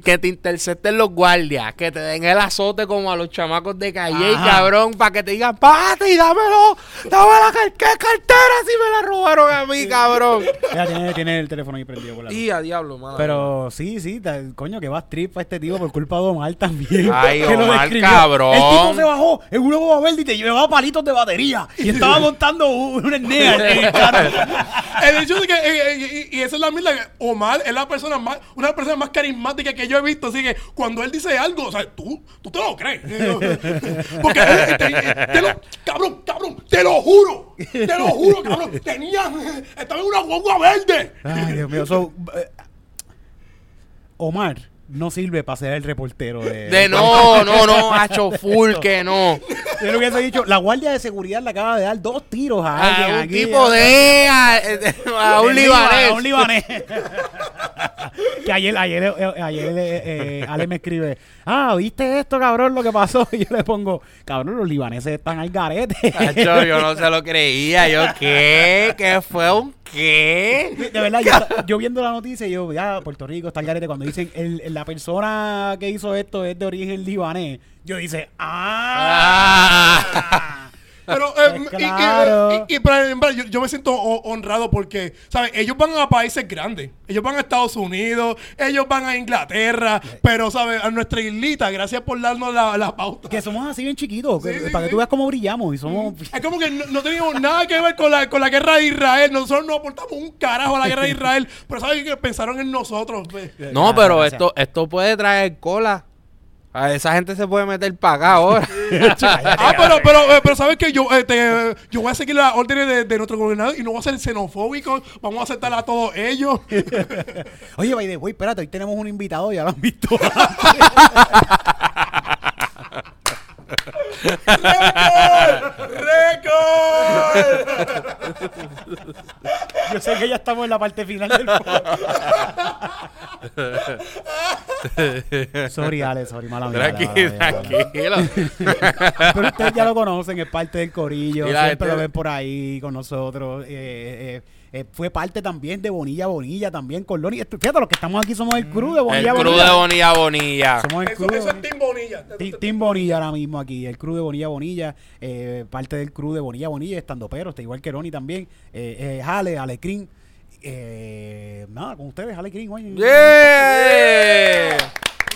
que te intercepten los guardias. Que te den el azote como a los chamacos de calle, Ajá. cabrón. Para que te digan, párate y dámelo. Dame la car- ¿qué cartera si me la robaron a mí, cabrón. Ya tiene, tiene el teléfono ahí prendido por la y a diablo, mano. Pero sí, sí, coño, que va trip para este tipo por culpa de Omar también. Ay, Omar, cabrón. El tipo se bajó en una boba verde y te llevaba palitos de batería. Y estaba montando un, en el carro. El hecho de que, eh, eh, y, y esa es la que Omar es la persona más, una las personas más carismáticas que yo he visto. Así que cuando él dice algo, o sea, tú, tú te lo crees. Porque, eh, te, te lo, cabrón, cabrón, te lo juro. Te lo juro, cabrón. Tenía, estaba en una guagua verde. Ay, Dios mío. Eh, Omar no sirve para ser el reportero de... De no, no, no, hacho full que no. Yo lo hubiese dicho, la guardia de seguridad le acaba de dar dos tiros a alguien A un aquí. tipo de. A, a un libanés. A un libanés. que ayer, ayer, eh, ayer eh, eh, Ale me escribe, ah, ¿viste esto, cabrón, lo que pasó? Y yo le pongo, cabrón, los libaneses están al garete. Yo no se lo creía. Yo, ¿qué? ¿Qué fue un qué? De verdad, yo, yo viendo la noticia, yo, ya, Puerto Rico está al garete. Cuando dicen, el, el- la persona que hizo esto es de origen libanés, yo dice, ah. Ah. Pero, eh, Pues y- y- claro. y, y- pero, en verdad, yo, yo me siento ho- honrado porque, ¿sabes? Ellos van a países grandes. Ellos van a Estados Unidos, ellos van a Inglaterra, pero, ¿sabes? A nuestra islita, gracias por darnos la, la pauta. Que somos así bien chiquitos, que- Sí, sí, para que tú veas cómo brillamos y somos... Es como que no, no teníamos nada que ver con la, con la guerra de Israel. Nosotros no aportamos un carajo a la guerra de Israel. Pero ¿sabes que Pensaron en nosotros. pues. No, pero esto, esto puede traer cola. A esa gente se puede meter para acá ahora. Ah, pero, pero, eh, pero ¿sabes que Yo, este, yo voy a seguir las órdenes de, de nuestro gobernador y no voy a ser xenofóbico. Vamos a aceptar a todos ellos. Oye, by the way, espérate, hoy tenemos un invitado, ya lo han visto. ¡Récord! Yo sé que ya estamos en la parte final del podcast. sorry, Ale, sorry, mala mía. Tranquilo, tranquilo. Pero ustedes ya lo conocen, es parte del corillo, siempre gente- lo ven por ahí con nosotros. eh, eh, eh, fue parte también de Bonilla Bonilla, también con Loni. Fíjate, los que estamos aquí somos el crew de El Bonilla crew Bonilla. de Bonilla Bonilla. Somos el Eso, crew de es Bonilla. Team Bonilla. Team Bonilla ahora mismo aquí, el crew de Bonilla Bonilla, eh, parte del crew de Bonilla Bonilla, estando pero, está igual que Ronnie también, eh, eh, Jale, Alecrín, eh, nada, con ustedes, Alecrín, oye, ¡Yeah!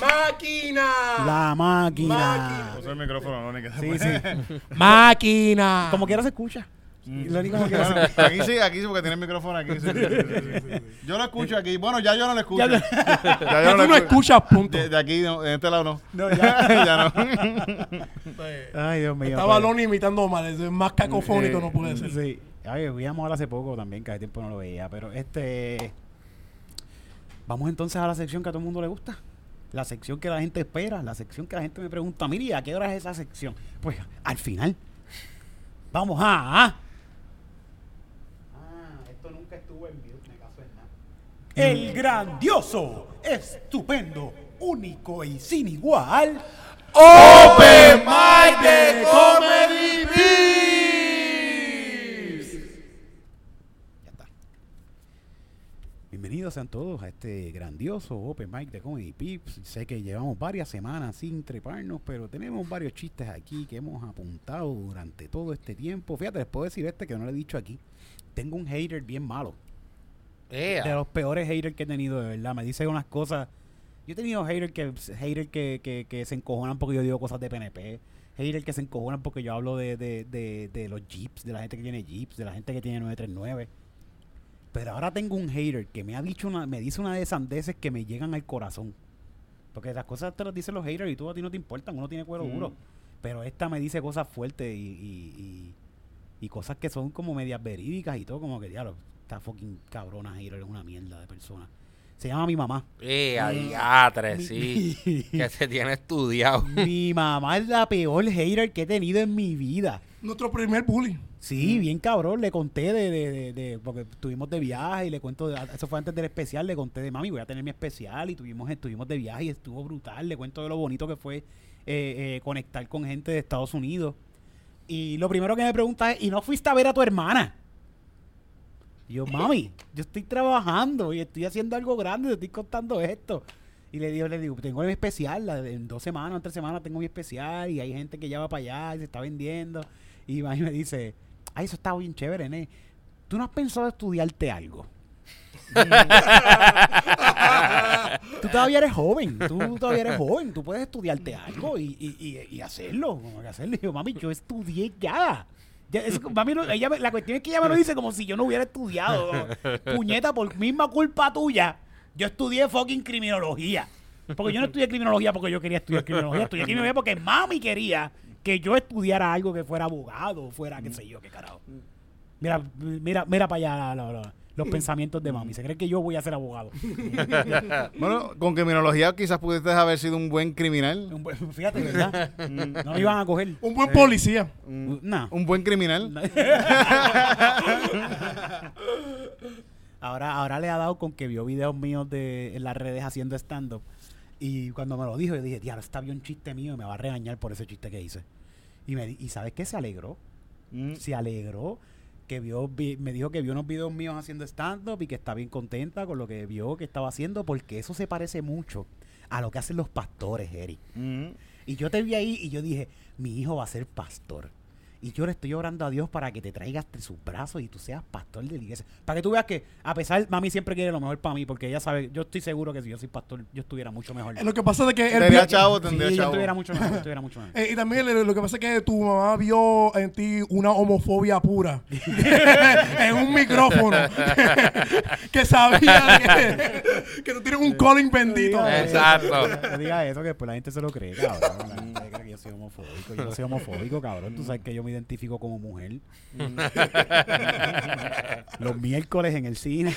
¡Máquina! la máquina. Máquina. Usa el micrófono, no, ni que se Sí, sí, ¡Máquina! como quiera se escucha. Bueno, aquí sí, aquí sí, porque tiene el micrófono aquí. sí, sí, sí, sí, sí. Yo lo escucho aquí. Bueno, ya yo no lo escucho. Ya yo tú no escuchas, punto. De, de aquí, no, de este lado no. No, ya. ya no. Ay, Dios mío. Estaba pues. Loni imitando mal. Es más cacofónico Eh, no puede ser. Sí. Ay, veíamos ahora hace poco también, que hace tiempo no lo veía. Pero este. Vamos entonces a la sección que a todo el mundo le gusta. La sección que la gente espera. La sección que la gente me pregunta, mire, ¿a qué hora es esa sección? Pues al final. Vamos a. Ah, esto nunca estuvo en mute, me caso en nada. El grandioso, estupendo, único y sin igual. Open Mic de Comedy Ya está. Bienvenidos sean todos a este grandioso Open Mic de Comedy Pips. Sé que llevamos varias semanas sin treparnos, pero tenemos varios chistes aquí que hemos apuntado durante todo este tiempo. Fíjate, les puedo decir este que no lo he dicho aquí. Tengo un hater bien malo. Ea. De los peores haters que he tenido, de verdad. Me dice unas cosas. Yo he tenido haters que, hater que, que, que se encojonan porque yo digo cosas de PNP. Haters que se encojonan porque yo hablo de, de, de, de los jeeps, de la gente que tiene jeeps, de la gente que tiene 939. Pero ahora tengo un hater que me ha dicho una, me dice una de sandeces que me llegan al corazón. Porque las cosas te las dicen los haters y tú a ti no te importan, uno tiene cuero duro. Pero esta me dice cosas fuertes y, y, y, y cosas que son como medias verídicas y todo, como que diablo, esta fucking cabrona hater es una mierda de persona. Se llama mi mamá. Ea, diatre, Mi- sí. Que se tiene estudiado. mi mamá es la peor hater que he tenido en mi vida. Nuestro primer bully. Sí, bien cabrón, le conté de, de, de, de- porque estuvimos de viaje y le cuento, de- eso fue antes del especial, le conté de mami, voy a tener mi especial y tuvimos, estuvimos de viaje y estuvo brutal, le cuento de lo bonito que fue eh, eh, conectar con gente de Estados Unidos. Y lo primero que me pregunta es, ¿y no fuiste a ver a tu hermana? Yo, mami, yo estoy trabajando y estoy haciendo algo grande, te estoy contando esto. Y le digo, le digo, tengo mi especial, en dos semanas, en tres semanas tengo mi especial y hay gente que ya va para allá y se está vendiendo. Y mami me dice, ay, eso está bien chévere, ¿ne? ¿Tú no has pensado estudiarte algo? tú todavía eres joven, tú todavía eres joven, tú puedes estudiarte algo y, y, y, y hacerlo, como hacerlo. Y yo, mami, yo estudié ya. Mami, no- la cuestión es que ella me lo dice como si yo no hubiera estudiado. Puñeta, por misma culpa tuya. Yo estudié fucking criminología. Porque yo no estudié criminología porque yo quería estudiar criminología. Estudié criminología porque mami quería que yo estudiara algo que fuera abogado, fuera qué sé yo, qué carajo. Mira, mira, mira para allá la- los pensamientos de mami. Se cree que yo voy a ser abogado. Bueno, con criminología quizás pudiste haber sido un buen criminal. Un buen- Fíjate, ¿verdad? No me iban a coger. Un buen policía. No. Un buen criminal. Ahora, ahora le ha dado con que vio videos míos de, en las redes haciendo stand-up. Y cuando me lo dijo, yo dije, diablo, está bien un chiste mío y me va a regañar por ese chiste que hice. Y, me, y ¿sabes qué? Se alegró. Mm. Se alegró. Que vio, vi- me dijo que vio unos videos míos haciendo stand-up y que está bien contenta con lo que vio que estaba haciendo porque eso se parece mucho a lo que hacen los pastores, Eric. Mm. Y yo te vi ahí y yo dije, mi hijo va a ser pastor. Y yo le estoy orando a Dios para que te traigas entre sus brazos y tú seas pastor de la iglesia. Para que tú veas que, a pesar, mami siempre quiere lo mejor para mí, porque ella sabe, yo estoy seguro que si yo soy pastor, yo estuviera mucho mejor. Eh, Lo que pasa es que él Tendría chavo, Sí, tendría yo chavo. estuviera mucho mejor, yo estuviera mucho mejor. Eh, y también lo, lo que pasa es que tu mamá vio en ti una homofobia pura en un micrófono que sabía que, que tú tienes un calling bendito. Exacto. eso, No digas eso, que después la gente se lo cree, cabrón. Soy homofóbico. Yo no soy homofóbico, cabrón. Tú sabes que yo me identifico como mujer. Los miércoles en el cine.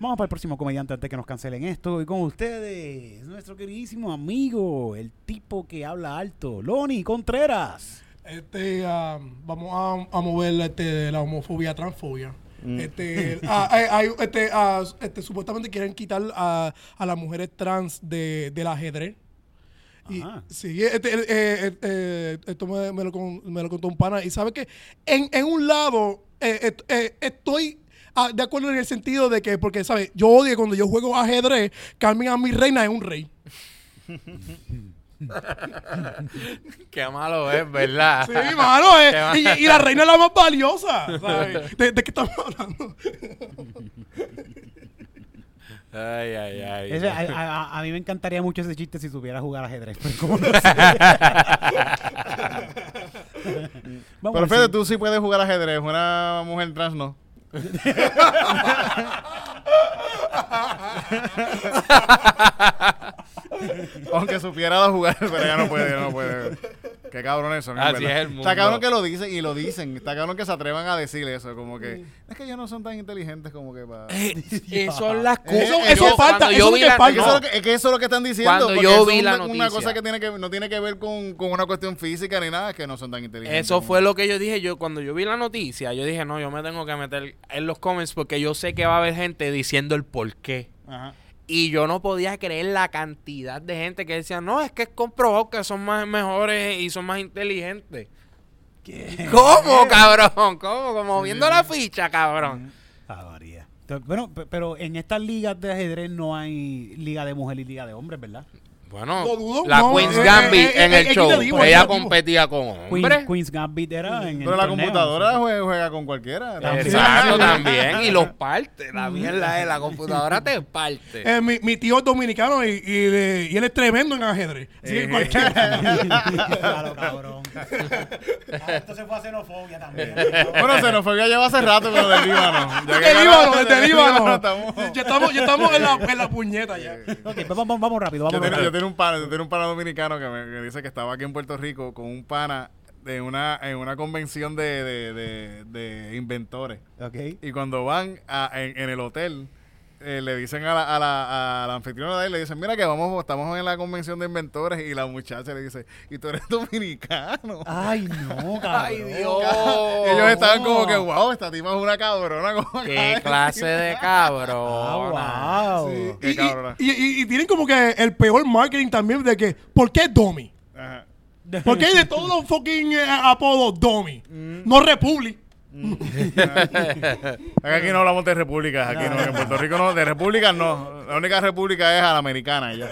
Vamos para el próximo comediante antes que nos cancelen esto. Y con ustedes, nuestro queridísimo amigo, el tipo que habla alto, Loni Contreras. Este, ah, vamos a, a mover este, la homofobia, transfobia. Este, ah, hay- hay- este, ah, este, supuestamente quieren quitar a, a las mujeres trans de, del ajedrez. Y, sí, este, eh, eh, eh, esto me, me lo, con- me lo contó un pana. Y sabe que en, en un lado eh, eh, eh, estoy ah, de acuerdo en el sentido de que, porque, ¿sabes? Yo odio cuando yo juego ajedrez, cambien a mi reina en un rey. Qué malo es, ¿verdad? Sí, mano, eh, Qué mal. y, y la reina es la más valiosa. ¿sabes? ¿De, de qué estamos hablando? Ay, ay, ay. Ese- a, a- a mí me encantaría mucho ese chiste si supiera jugar ajedrez. Pero Pero Fede, tú sí puedes jugar ajedrez. Una mujer trans no. Aunque supiera jugar, pero ya no puede, ya no puede. Qué cabrón eso, ¿no? Así ¿Verdad? es el mundo. Está cabrón que lo dicen y lo dicen. Está cabrón que se atrevan a decir eso. Como que es que ellos no son tan inteligentes como que para. Eh, Eso las cosas. Eso- Yo, eso falta, eso es lo vi que la- falta. Es que, eso es lo que, es que eso es lo que están diciendo. Cuando yo eso vi es la una, una noticia. cosa que, tiene que no tiene que ver con, con una cuestión física ni nada, es que no son tan inteligentes. Eso fue lo que yo dije. Yo cuando yo vi la noticia, yo dije, no, yo me tengo que meter en los comments porque yo sé que va a haber gente diciendo el por qué. Ajá. Y yo no podía creer la cantidad de gente que decía, no, es que es comprobado que son más mejores y son más inteligentes. ¿Cómo, cabrón? ¿Cómo? Como viendo la ficha, cabrón. Bueno, pe- pero en estas ligas de ajedrez no hay liga de mujer y liga de hombres, ¿verdad? Bueno, No dudo, la no, Queen's eh, Gambit eh, en eh, el eh, show, ella competía con Queen-. Queen's Gambit era en Pero el la torneo, computadora juega, juega con cualquiera. también. Exacto, también. Y los parte. La mierda es, la computadora te parte. Eh, mi, mi tío es dominicano y, y, eh, y él es tremendo en ajedrez. Así que Eh. cualquiera. Claro, cabrón. Ah, Entonces fue a xenofobia también. Bueno, se nos fue ya lleva hace rato lo del Líbano. Ganamos, Líbano, desde Líbano. Ya estamos, ya estamos en, la, en la puñeta ya. Ok, pues vamos, vamos rápido, Yo vamos rápido. Tengo un pana, tengo un pana dominicano que me que dice que estaba aquí en Puerto Rico con un pana de una, en una convención de, de, de, de inventores. Ok. Y cuando van a- en, en el hotel, eh, le dicen a la, a, la, a la anfitriona de él, le dicen, mira que vamos, estamos en la convención de inventores y la muchacha le dice, y tú eres dominicano. Ay, no, cabrón. Ay, Dios. Ellos estaban como que, wow, esta tipa es una cabrona. Como Qué clase de cabrón. Ah, wow. Sí. Qué Y, cabrona. y, y- y tienen como que el peor marketing también de que, ¿por qué Domi? Ajá. ¿Por qué de todos los fucking eh, apodos Domi? Mm. No Republic. Aquí no hablamos de repúblicas, aquí no, en Puerto Rico no, de repúblicas no. La única república es a la americana ya.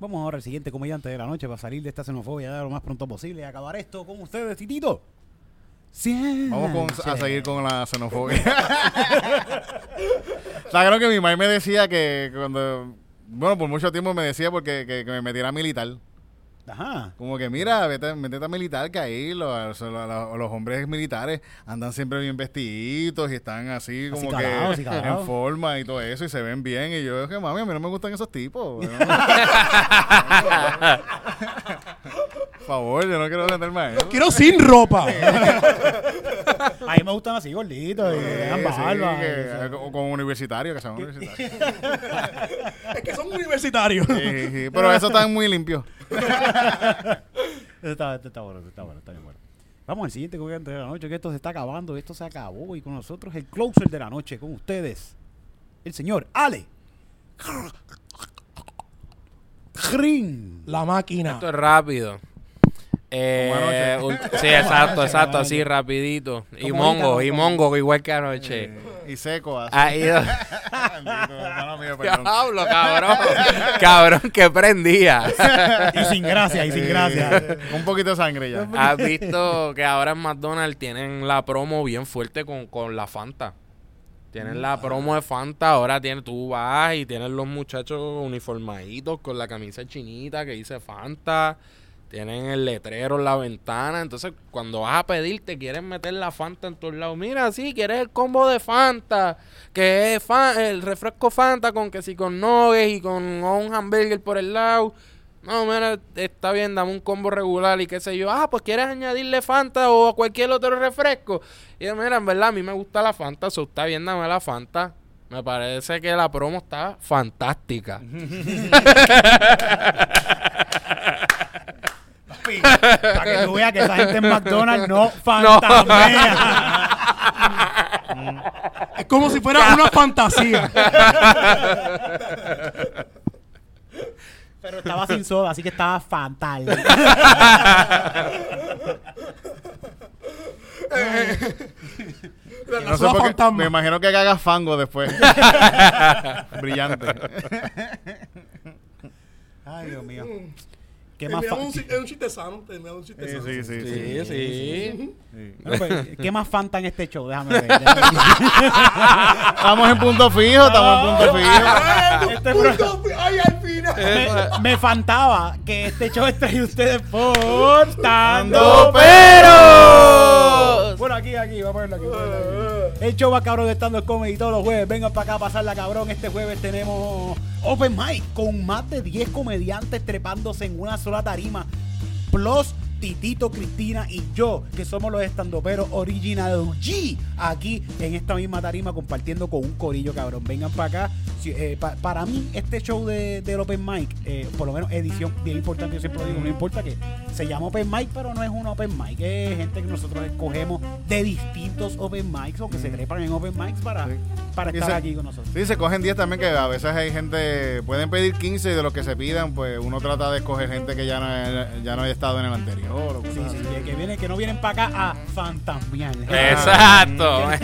Vamos ahora al siguiente comediante de la noche para salir de esta xenofobia lo más pronto posible y acabar esto con ustedes, Titito. Vamos con- a seguir con la xenofobia. Claro que mi mamá me decía que cuando, bueno, por mucho tiempo me decía porque que, que me metiera militar. Ajá. Como que mira, vete, métete a militar que ahí los, los- hombres militares andan siempre bien vestiditos y están así como que en forma y todo eso y se ven bien. Y yo, es que mami, a mí no me gustan esos tipos. Por favor, yo no quiero meterme a eso. Quiero sin ropa. A mí me gustan así gorditos y que tengan Sí, barba. que- y eso. o con universitarios, que sean universitarios. es que son universitarios. Sí, sí, sí, pero eso muy está, esto está bueno, esto está bueno, está bien bueno. Vamos al siguiente comediante de la noche, que esto se está acabando, esto se acabó. Y con nosotros el closer de la noche, con ustedes, el señor Ale. Green. La máquina. Esto es rápido. Eh, sí, exacto, exacto, así rapidito. Y mongo, y mongo, igual que anoche. Y seco así. Perdón. Diablo, cabrón. cabrón, que prendía. Y sin gracia, y sin gracia. Un poquito de sangre ya. Has visto que ahora en McDonald's tienen la promo bien fuerte con, con la Fanta. Tienen la promo de Fanta, ahora tiene, tú vas y tienes los muchachos uniformaditos con la camisa chinita que dice Fanta. Tienen el letrero en la ventana. Entonces, cuando vas a pedir, te quieren meter la Fanta en todos lados. Mira, sí, quieres el combo de Fanta. Que es el refresco Fanta con que si con nuggets y con un hamburger por el lado. No, mira, está bien, dame un combo regular y qué sé yo. Ah, pues quieres añadirle Fanta o cualquier otro refresco. Y mira, en verdad, a mí me gusta la Fanta, eso está bien, dame la Fanta. Me parece que la promo está fantástica. Para que tú veas que esa gente en McDonald's no fantasmea. Es como si fuera una fantasía. Pero estaba sin soda, así que estaba fatal. La, No sé soda por qué, fantasma. me imagino que hagas fango después. Brillante. Ay, Dios mío. ¿Qué más, chi- es un chiste sano. te enviamos un chiste Sí, sano. sí, sí. Sí, sí. sí. Pues, ¿Qué más Fanta en este show? Déjame ver. Estamos en punto fijo, estamos en punto fijo. Ay, Este punto, ay, al final. me, me faltaba que este show es traído ustedes por Tando Tando ¡Pero! Bueno, aquí, aquí, vamos a ponerlo aquí. El show va cabrón de stand-up comedy todos los jueves. Vengan para acá a pasarla cabrón. Este jueves tenemos Open Mic con más de 10 comediantes trepándose en una sola tarima. Plus Titito, Cristina y yo, que somos los estandoperos original G, aquí en esta misma tarima compartiendo con un corillo cabrón. Vengan para acá. Eh, pa- para mí, este show de, del Open Mic, eh, por lo menos edición bien importante, yo siempre lo digo, no importa que se llama Open Mic, pero no es un Open Mic, es gente que nosotros escogemos de distintos Open Mics o que se trepan en Open Mics para, Sí. para estar se- aquí con nosotros. Sí, se cogen 10 también, que a veces hay gente, pueden pedir 15 y de los que se pidan, pues uno trata de escoger gente que ya no, ya no haya estado en el anterior. o Sí, sí, que, que vienen, que no vienen para acá a fantasmear. Exacto.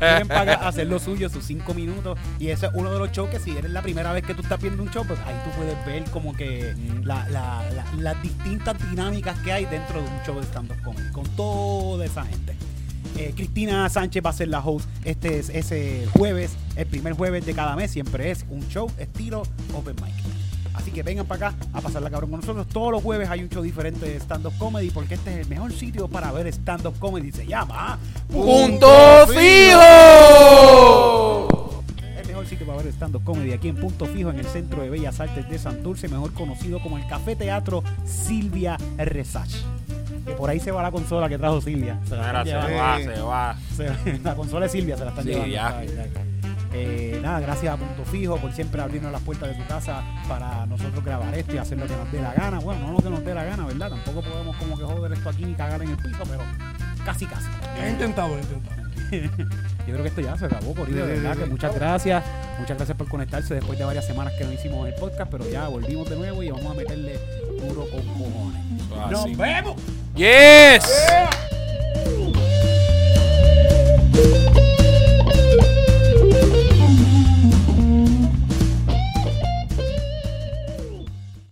Vienen para acá a hacer lo suyo, sus cinco minutos. Y ese es uno de los shows que si eres la primera vez que tú estás viendo un show, pues ahí tú puedes ver como que la- la- la- las distintas dinámicas que hay dentro de un show de stand-up comedy. Con toda esa gente. Eh, Cristina Sánchez va a ser la host este es ese jueves, el primer jueves de cada mes, siempre es un show estilo Open Mic. Así que vengan para acá a pasarla cabrón con nosotros. Todos los jueves hay un show diferente de stand-up comedy porque este es el mejor sitio para ver stand-up comedy. Se llama ¡Punto fijo! Mejor sitio para ver stand-up comedy aquí en Punto Fijo, en el Centro de Bellas Artes de Santurce, mejor conocido como el Café Teatro Silvia Resach. Que por ahí se va la consola que trajo Silvia. Se la se va, se va. Se- la consola de Silvia se la están Sí, llevando. ya. Ay, ay. Eh, nada, gracias a Punto Fijo por siempre abrirnos las puertas de tu casa para nosotros grabar esto y hacer lo que nos dé la gana. Bueno, no lo que nos dé la gana, ¿verdad? Tampoco podemos como que joder esto aquí ni cagar en el piso, pero casi, casi. He intentado, he intentado. Yo creo que esto ya se acabó, Corillo, Sí, de verdad sí, que sí. muchas gracias. Muchas gracias por conectarse después de varias semanas que no hicimos el podcast, pero ya volvimos de nuevo y vamos a meterle duro con cojones. Ah, ¡Nos sí. vemos! Yes.